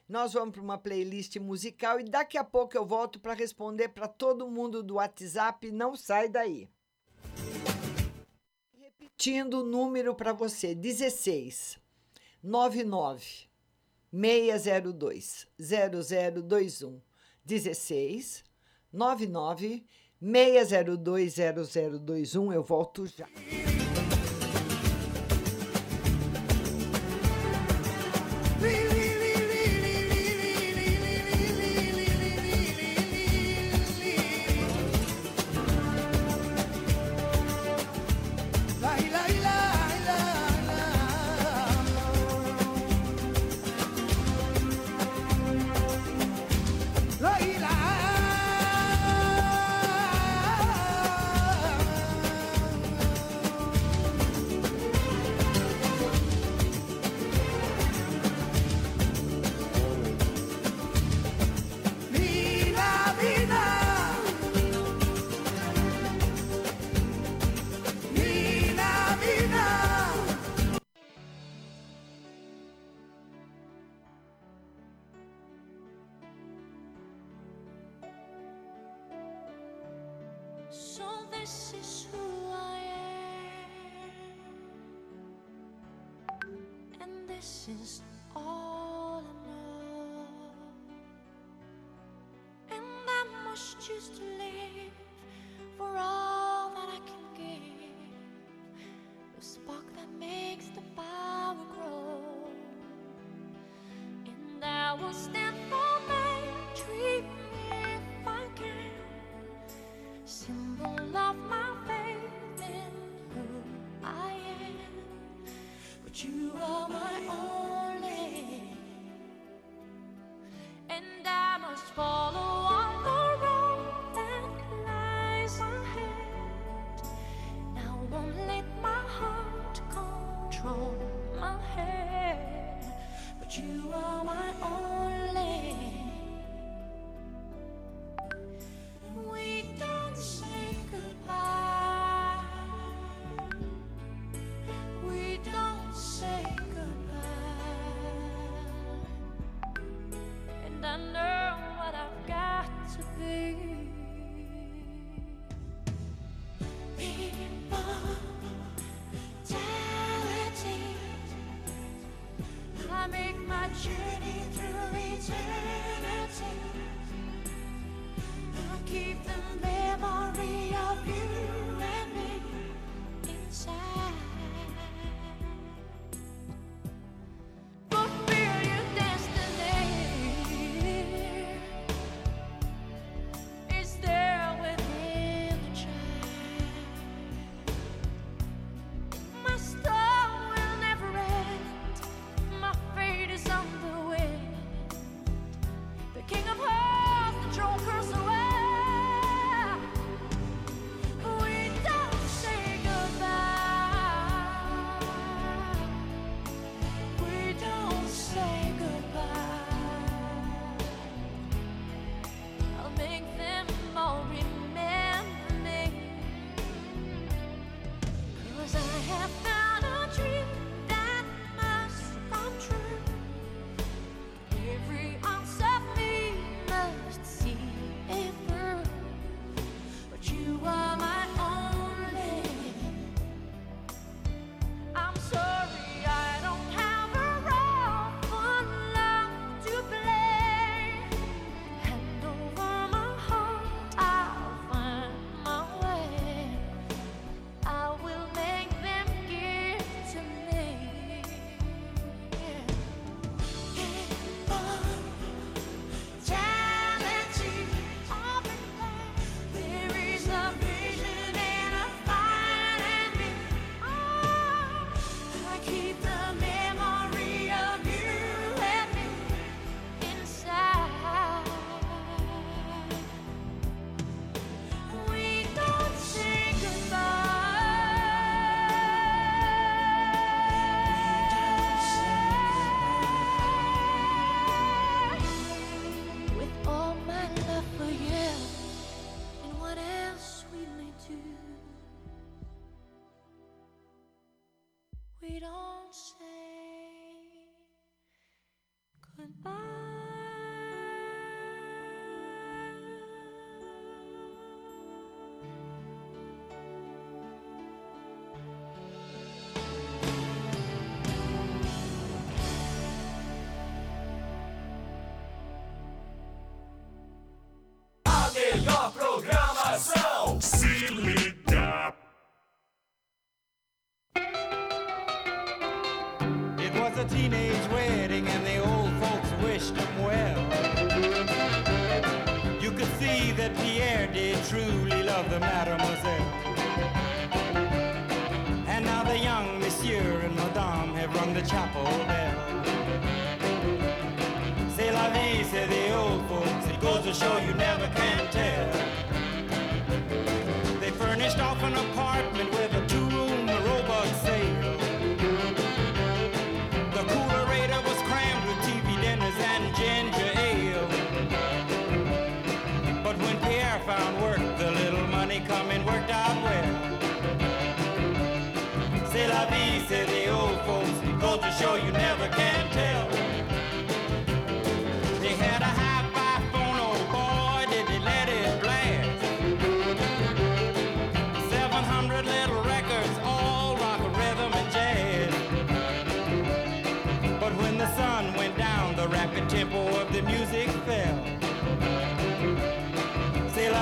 Nós vamos para uma playlist musical e daqui a pouco eu volto para responder para todo mundo do WhatsApp. Não sai daí. Repetindo o número para você: 16 99 602 0021 16 99 602 0021. Eu volto já. And I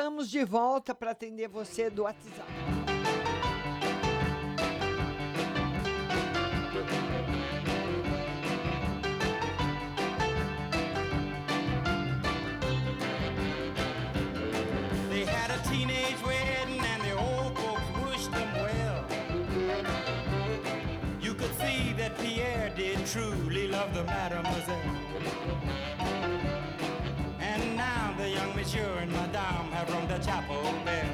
Estamos de volta para atender você do WhatsApp. Teenage wedding and the old folks wished them well. You could see that Pierre did truly love the mademoiselle. Monsieur and madame have rung the chapel bell.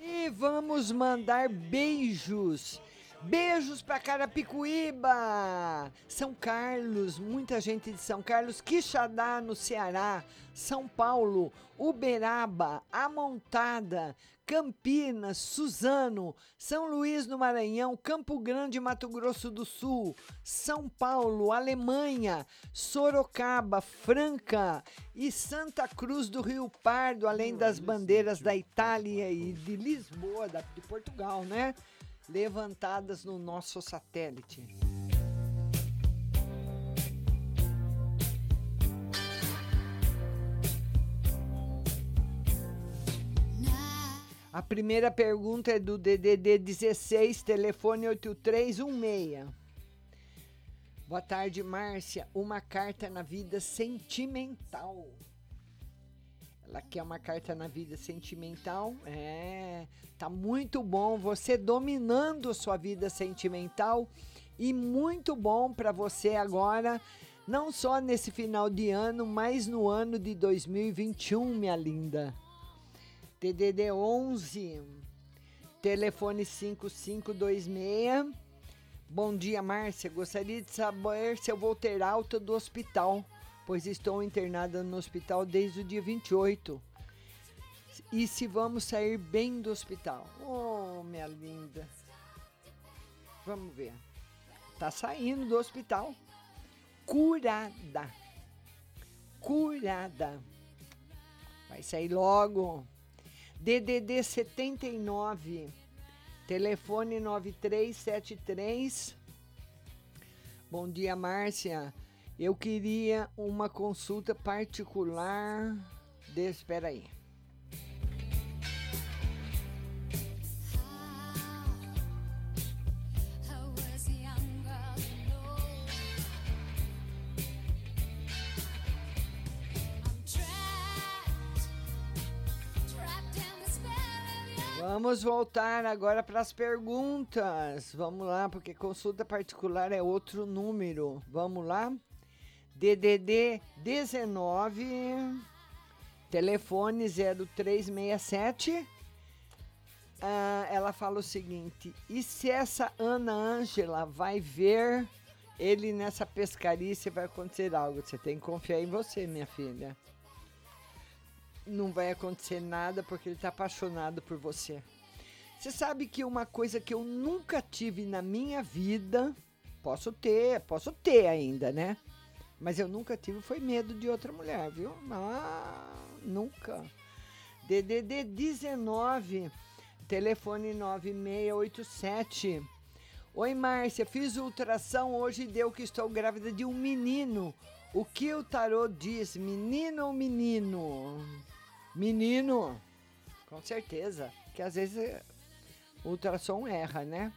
E vamos mandar beijos. Beijos para Carapicuíba, São Carlos, muita gente de São Carlos, Quixadá, no Ceará, São Paulo, Uberaba, Amontada, Campinas, Suzano, São Luís no Maranhão, Campo Grande, Mato Grosso do Sul, São Paulo, Alemanha, Sorocaba, Franca e Santa Cruz do Rio Pardo, além das bandeiras da Itália e de Lisboa, de Portugal, né? Levantadas no nosso satélite. A primeira pergunta é do DDD 16, telefone 8316. Boa tarde, Márcia. Uma carta na vida sentimental. Ela quer uma carta na vida sentimental. É, tá muito bom você dominando sua vida sentimental e muito bom para você agora, não só nesse final de ano, mas no ano de 2021, minha linda. TDD 11, telefone 5526. Bom dia, Márcia. Gostaria de saber se eu vou ter alta do hospital, pois estou internada no hospital desde o dia 28. E se vamos sair bem do hospital? Oh, minha linda. Vamos ver. Tá saindo do hospital. Curada. Curada. Vai sair logo. DDD 79, telefone 9373. Bom dia, Márcia. Eu queria uma consulta particular. De, espera aí. Vamos voltar agora para as perguntas. Vamos lá, porque consulta particular é outro número. Vamos lá. DDD 19, telefone 0367. Ah, ela fala o seguinte: e se essa Ana Ângela vai ver ele nessa pescaria, se vai acontecer algo? Você tem que confiar em você, minha filha não vai acontecer nada porque ele está apaixonado por você. Você sabe que uma coisa que eu nunca tive na minha vida, posso ter, posso ter ainda, né? Mas eu nunca tive foi medo de outra mulher, viu? Ah, nunca. DDD 19, telefone 9687. Oi, Márcia, fiz ultrassom hoje e deu que estou grávida de um menino. O que o tarô diz, menino ou menino? Menino, com certeza, que às vezes é, o ultrassom erra, né?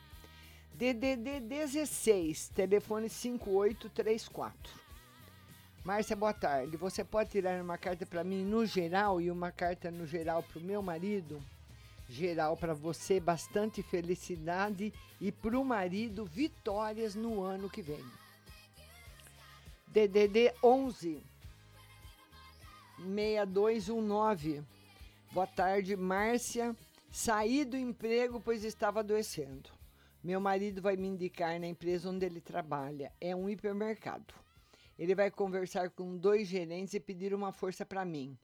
DDD 16, telefone 5834. Márcia, boa tarde. Você pode tirar uma carta para mim no geral e uma carta no geral para o meu marido? Geral para você, bastante felicidade e para o marido, vitórias no ano que vem. DDD 11 6219. Boa tarde, Márcia. Saí do emprego pois estava adoecendo. Meu marido vai me indicar na empresa onde ele trabalha. É um hipermercado. Ele vai conversar com dois gerentes e pedir uma força para mim.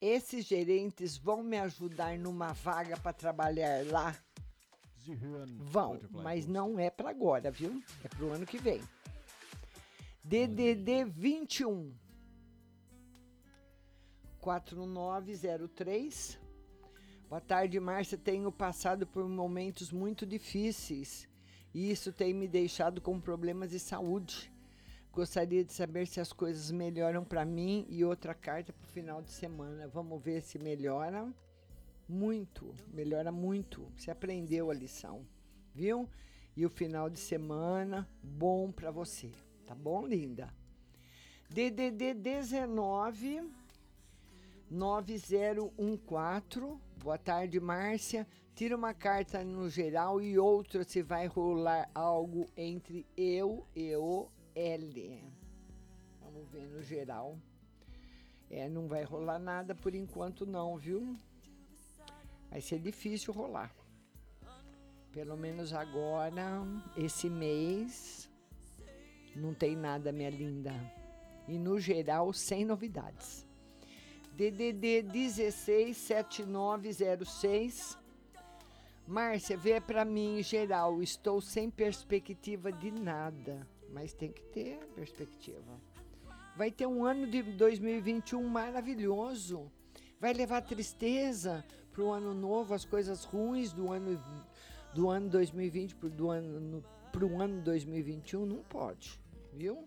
Esses gerentes vão me ajudar numa vaga para trabalhar lá? Vão, mas Hosting. não é para agora, viu? É para o ano que vem. DDD 21 4903. Boa tarde, Márcia. Tenho passado por momentos muito difíceis e isso tem me deixado com problemas de saúde. Gostaria de saber se as coisas melhoram para mim e outra carta para o final de semana. Vamos ver se melhora. Muito, melhora muito. Você aprendeu a lição, viu? E o final de semana bom para você, tá bom, linda? DDD 19 9014. Boa tarde, Márcia. Tira uma carta no geral e outra se vai rolar algo entre eu e o L. Vamos ver no geral. É, não vai rolar nada por enquanto não, viu? Vai ser difícil rolar. Pelo menos agora, esse mês, não tem nada, minha linda. E no geral, sem novidades. DDD 167906. Márcia, vê para mim em geral. Estou sem perspectiva de nada, mas tem que ter perspectiva. Vai ter um ano de 2021 maravilhoso. Vai levar tristeza para o ano novo, as coisas ruins do ano do ano 2020 para do ano para o ano 2021 não pode, viu?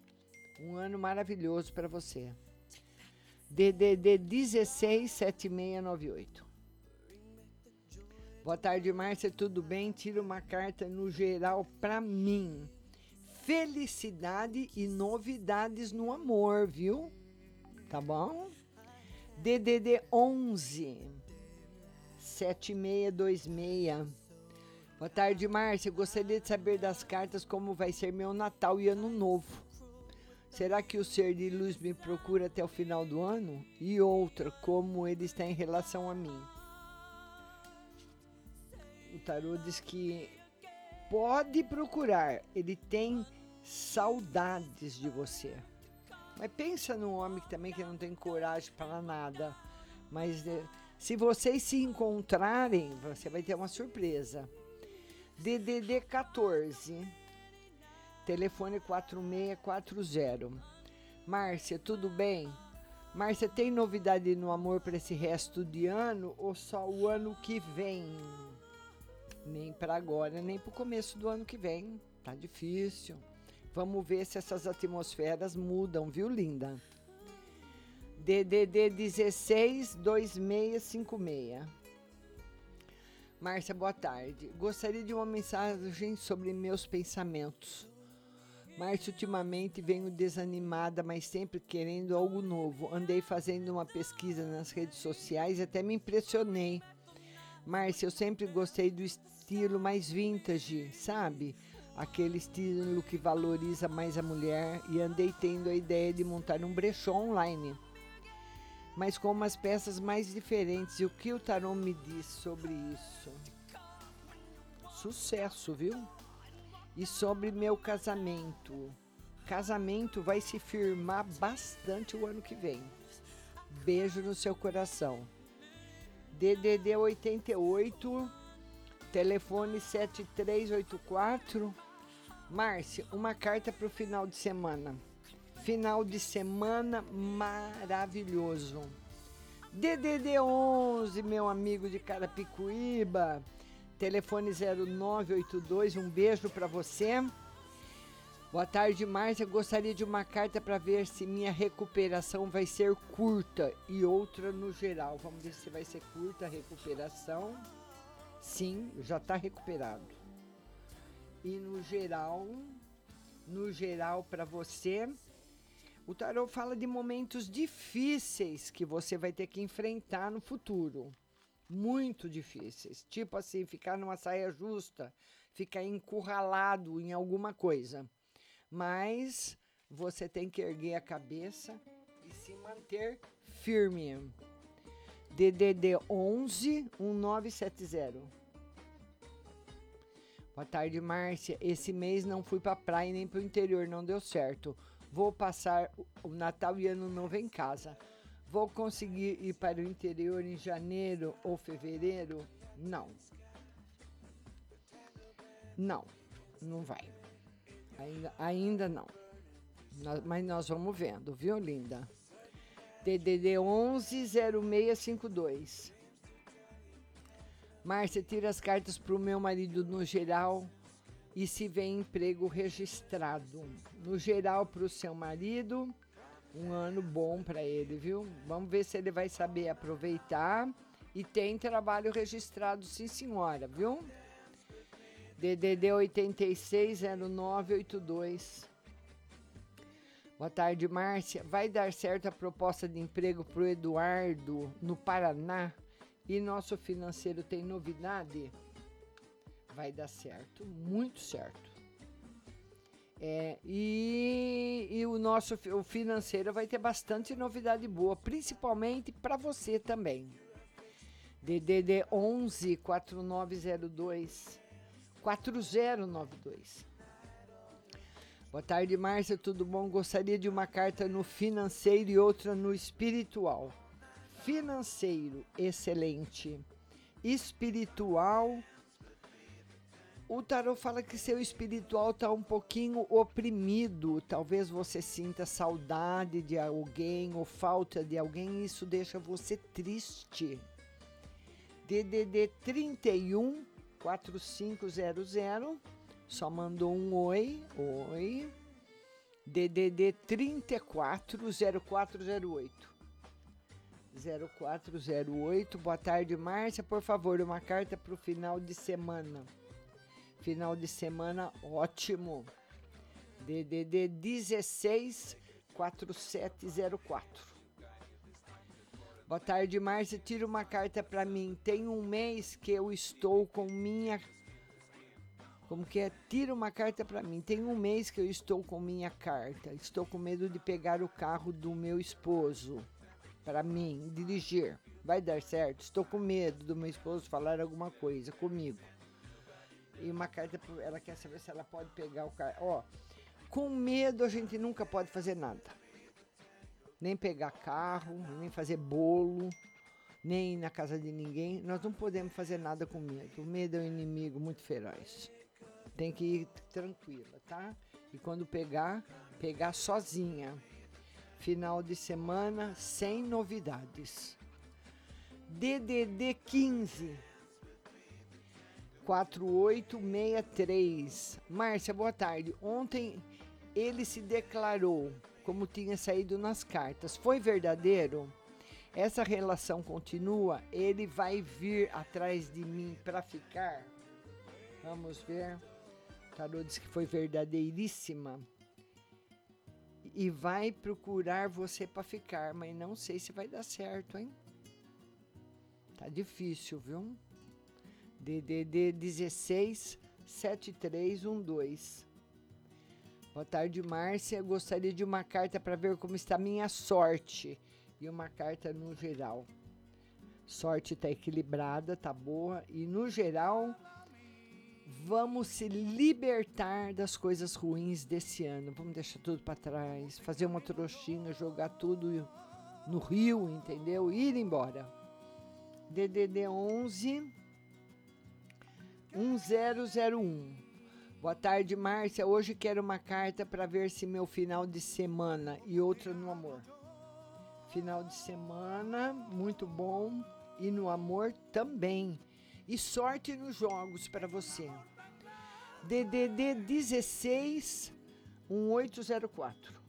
Um ano maravilhoso para você. DDD 167698. Boa tarde, Márcia, tudo bem? Tira uma carta no geral para mim. Felicidade e novidades no amor, viu? Tá bom? DDD 11 7626. Boa tarde, Márcia. Gostaria de saber das cartas como vai ser meu Natal e Ano Novo. Será que o ser de luz me procura até o final do ano? E outra, como ele está em relação a mim? O tarô diz que pode procurar, ele tem saudades de você. Mas pensa num homem que também que não tem coragem para nada. Mas eh, se vocês se encontrarem, você vai ter uma surpresa. DDD 14 telefone 4640. Márcia, tudo bem? Márcia, tem novidade no amor para esse resto de ano ou só o ano que vem? Nem para agora, nem para o começo do ano que vem. Tá difícil. Vamos ver se essas atmosferas mudam, viu, linda? DDD 16 2656. Márcia, boa tarde. Gostaria de uma mensagem sobre meus pensamentos. Márcia, ultimamente venho desanimada, mas sempre querendo algo novo. Andei fazendo uma pesquisa nas redes sociais e até me impressionei. Márcia, eu sempre gostei do estilo mais vintage, sabe? Aquele estilo que valoriza mais a mulher e andei tendo a ideia de montar um brechó online. Mas com umas peças mais diferentes. E o que o tarô me diz sobre isso? Sucesso, viu? E sobre meu casamento. Casamento vai se firmar bastante o ano que vem. Beijo no seu coração. DDD 88, telefone 7384. Márcia, uma carta para o final de semana. Final de semana maravilhoso. DDD 11, meu amigo de Carapicuíba. Telefone 0982, um beijo para você. Boa tarde, Márcia. Gostaria de uma carta para ver se minha recuperação vai ser curta e outra no geral. Vamos ver se vai ser curta a recuperação. Sim, já está recuperado. E no geral, no geral para você, o tarot fala de momentos difíceis que você vai ter que enfrentar no futuro. Muito difíceis. Tipo assim, ficar numa saia justa, ficar encurralado em alguma coisa. Mas você tem que erguer a cabeça e se manter firme. DDD 11 1970. Boa tarde, Márcia. Esse mês não fui pra praia nem pro interior, não deu certo. Vou passar o- Natal e Ano Novo em casa. Vou conseguir ir para o interior em janeiro ou fevereiro? Não. Não, não vai. Ainda, ainda não. Nó- Mas nós vamos vendo, viu, linda? DDD 11 0652. Márcia, tira as cartas pro meu marido no geral e se vem emprego registrado. No geral, pro seu marido, um ano bom para ele, viu? Vamos ver se ele vai saber aproveitar. E tem trabalho registrado, sim, senhora, viu? DDD 860982. Boa tarde, Márcia. Vai dar certo a proposta de emprego pro Eduardo no Paraná? E nosso financeiro tem novidade? Vai dar certo, muito certo. É, e o nosso o financeiro vai ter bastante novidade boa, principalmente para você também. DDD 11 4902 4092. Boa tarde, Márcia, tudo bom? Gostaria de uma carta no financeiro e outra no espiritual. Financeiro, excelente. Espiritual, o tarot fala que seu espiritual está um pouquinho oprimido. Talvez você sinta saudade de alguém ou falta de alguém. Isso deixa você triste. DDD 31 4500. Só mandou um oi. Oi. DDD 34 0408. 0408. Boa tarde, Márcia. Por favor, uma carta para o final de semana. Final de semana ótimo. DDD 16 4704. Boa tarde, Márcia. Tira uma carta para mim. Tem um mês que eu estou com minha. Como que é? Tira uma carta para mim. Tem um mês que eu estou com minha carta. Estou com medo de pegar o carro do meu esposo para mim dirigir. Vai dar certo? Estou com medo do meu esposo falar alguma coisa comigo. E uma carta, pro- ela quer saber se ela pode pegar o carro. Ó, com medo a gente nunca pode fazer nada. Nem pegar carro, nem fazer bolo, nem ir na casa de ninguém. Nós não podemos fazer nada com medo. O medo é um inimigo muito feroz. Tem que ir tranquila, tá? E quando pegar, pegar sozinha. Final de semana sem novidades. DDD 15 4863. Márcia, boa tarde. Ontem ele se declarou como tinha saído nas cartas. Foi verdadeiro? Essa relação continua? Ele vai vir atrás de mim para ficar? Vamos ver. O tarô disse que foi verdadeiríssima. E vai procurar você para ficar, mas não sei se vai dar certo, hein? Tá difícil, viu? DDD 16 7312. Boa tarde, Márcia. Gostaria de uma carta para ver como está minha sorte e uma carta no geral. Sorte tá equilibrada, tá boa e no geral vamos se libertar das coisas ruins desse ano. Vamos deixar tudo para trás, fazer uma trouxinha, jogar tudo no rio, entendeu? Ir embora. DDD 11 1001. Boa tarde, Márcia. Hoje quero uma carta para ver se meu final de semana e outra no amor. Final de semana, muito bom. E no amor também. E sorte nos jogos para você. DDD 16 1804.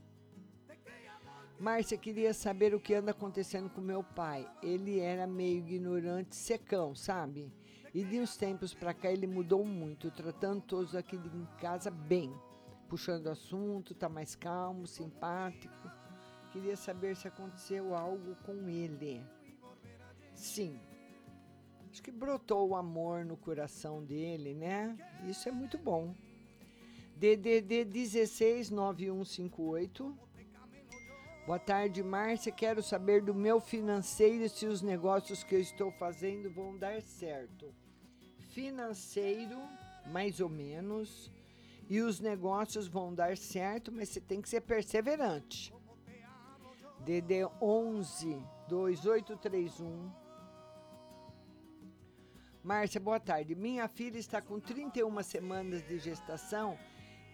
Márcia, queria saber o que anda acontecendo com meu pai. Ele era meio ignorante, secão, sabe? E de uns tempos pra cá ele mudou muito, tratando todos aqui em casa bem. Puxando assunto, tá mais calmo, simpático. Queria saber se aconteceu algo com ele. Sim. Acho que brotou o amor no coração dele, né? Isso é muito bom. DDD 169158. Boa tarde, Márcia. Quero saber do meu financeiro se os negócios que eu estou fazendo vão dar certo. Financeiro mais ou menos. E os negócios vão dar certo, mas você tem que ser perseverante. DD 11 2831 Márcia, boa tarde. Minha filha está com 31 semanas de gestação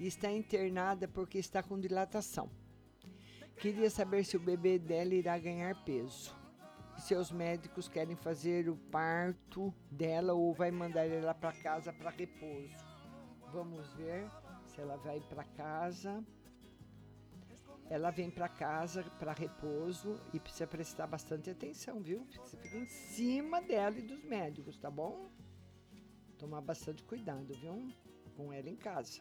e está internada porque está com dilatação. Queria saber se o bebê dela irá ganhar peso. Seus médicos querem fazer o parto dela ou vai mandar ela para casa para repouso. Vamos ver se ela vai para casa. Ela vem para casa para repouso e precisa prestar bastante atenção, viu? Você fica em cima dela e dos médicos, tá bom? Tomar bastante cuidado, viu? Com ela em casa.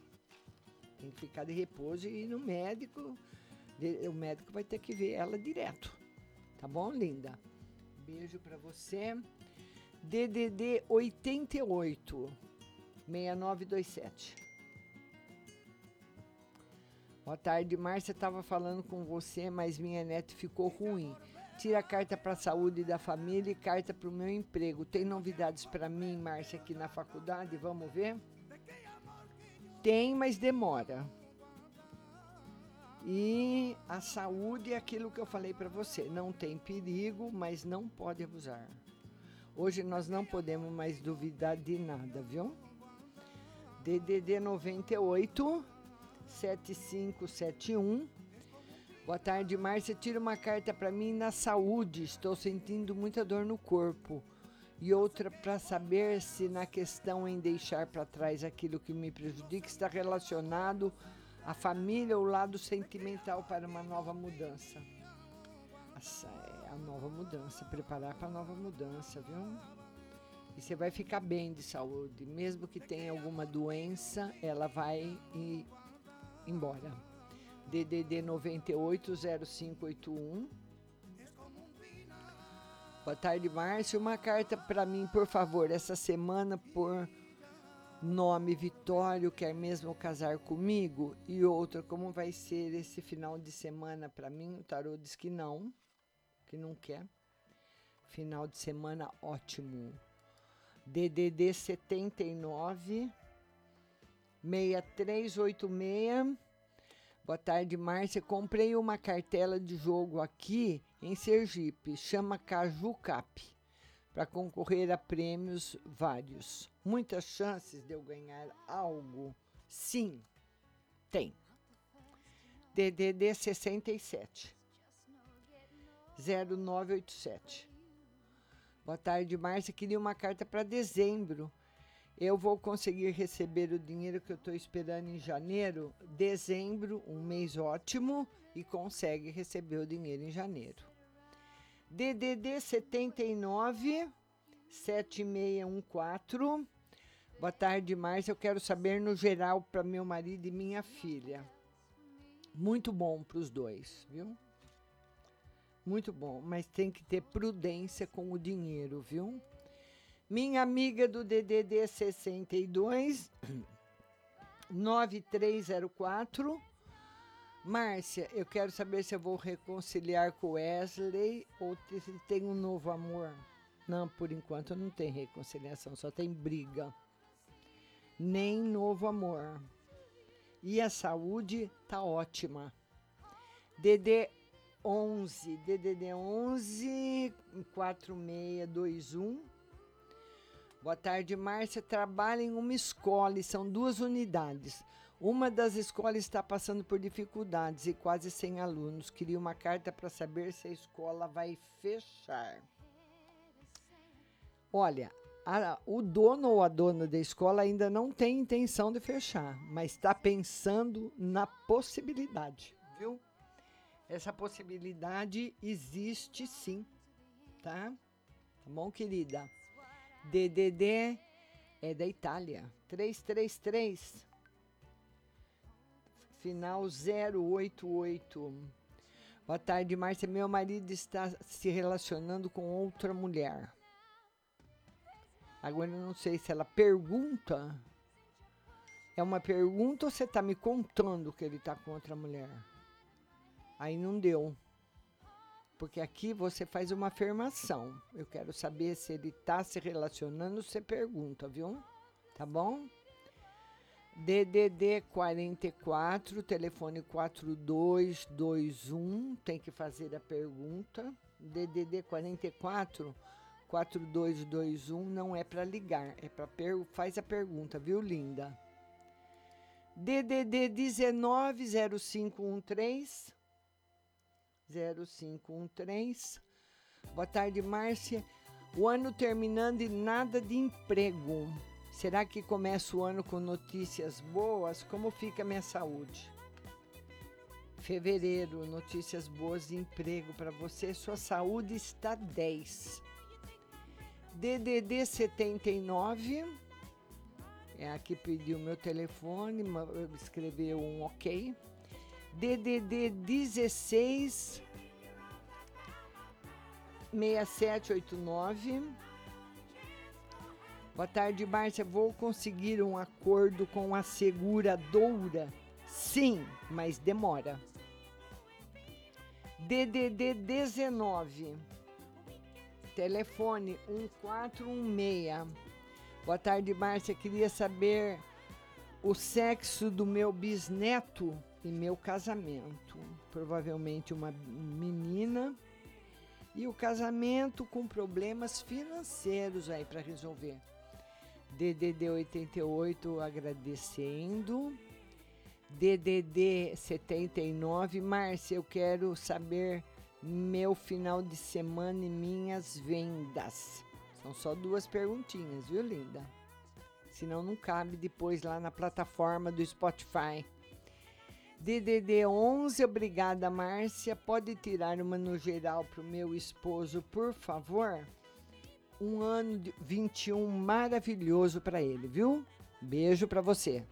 Tem que ficar de repouso e ir no médico. O médico vai ter que ver ela direto. Tá bom, linda? Beijo para você. DDD 88 6927. Boa tarde, Márcia. Estava falando com você, mas minha neta ficou ruim. Tira a carta para saúde da família e carta para o meu emprego. Tem novidades para mim, Márcia, aqui na faculdade? Vamos ver? Tem, mas demora. E a saúde é aquilo que eu falei para você. Não tem perigo, mas não pode abusar. Hoje nós não podemos mais duvidar de nada, viu? DDD 98 7571. Boa tarde, Márcia. Tira uma carta para mim na saúde. Estou sentindo muita dor no corpo. E outra para saber se na questão em deixar para trás aquilo que me prejudica está relacionado à família ou lado sentimental para uma nova mudança. Essa é a nova mudança, preparar para a nova mudança, viu? E você vai ficar bem de saúde, mesmo que tenha alguma doença, ela vai e embora. DDD 980581. Boa tarde, Márcio. Uma carta para mim, por favor, essa semana por nome Vitório, quer mesmo casar comigo? E outra, como vai ser esse final de semana para mim? O tarô diz que não, que não quer. Final de semana ótimo. DDD 79 6386. Boa tarde, Márcia. Comprei uma cartela de jogo aqui em Sergipe, chama Caju Cap, para concorrer a prêmios vários. Muitas chances de eu ganhar algo? Sim, tem. DDD 67 0987. Boa tarde, Márcia. Queria uma carta para dezembro eu vou conseguir receber o dinheiro que eu estou esperando em janeiro, dezembro, um mês ótimo, e consegue receber o dinheiro em janeiro. DDD 79 7614. Boa tarde, Márcia. Eu quero saber no geral para meu marido e minha filha. Muito bom para os dois, viu? Muito bom, mas tem que ter prudência com o dinheiro, viu? Minha amiga do DDD 62 9304. Márcia, eu quero saber se eu vou reconciliar com Wesley ou se tem um novo amor. Não, por enquanto não tem reconciliação, só tem briga. Nem novo amor. E a saúde tá ótima. DD 11, DDD 11 4621 Boa tarde, Márcia. Trabalha em uma escola e são duas unidades. Uma das escolas está passando por dificuldades e quase sem alunos. Queria uma carta para saber se a escola vai fechar. Olha, a, o dono ou a dona da escola ainda não tem intenção de fechar, mas está pensando na possibilidade, viu? Essa possibilidade existe sim, tá? Tá bom, querida? DDD é da Itália. 333. Final 088. Boa tarde, Márcia. Meu marido está se relacionando com outra mulher. Agora eu não sei se ela pergunta. É uma pergunta ou você está me contando que ele está com outra mulher? Aí não deu porque aqui você faz uma afirmação. Eu quero saber se ele está se relacionando, você pergunta, viu? Tá bom? DDD 44, telefone 4221, tem que fazer a pergunta. DDD 44 4221 não é para ligar, é para per... faz a pergunta, viu, linda? DDD 190513 0513. Boa tarde, Márcia. O ano terminando e nada de emprego. Será que começa o ano com notícias boas? Como fica a minha saúde? Fevereiro, notícias boas de emprego para você. Sua saúde está 10. DDD 79. É aqui pediu meu telefone, escreveu um ok. DDD 16 6789. Boa tarde, Márcia. Vou conseguir um acordo com a seguradora? Sim, mas demora. DDD 19. Telefone 1416. Boa tarde, Márcia. Queria saber o sexo do meu bisneto e meu casamento. Provavelmente uma menina. E o casamento com problemas financeiros aí para resolver. DDD 88 agradecendo. DDD 79, Márcia, eu quero saber meu final de semana e minhas vendas. São só duas perguntinhas, viu, linda? Senão não cabe depois lá na plataforma do Spotify. DDD 11, obrigada, Márcia. Pode tirar uma no geral para o meu esposo, por favor? Um ano de 21 maravilhoso para ele, viu? Beijo para você.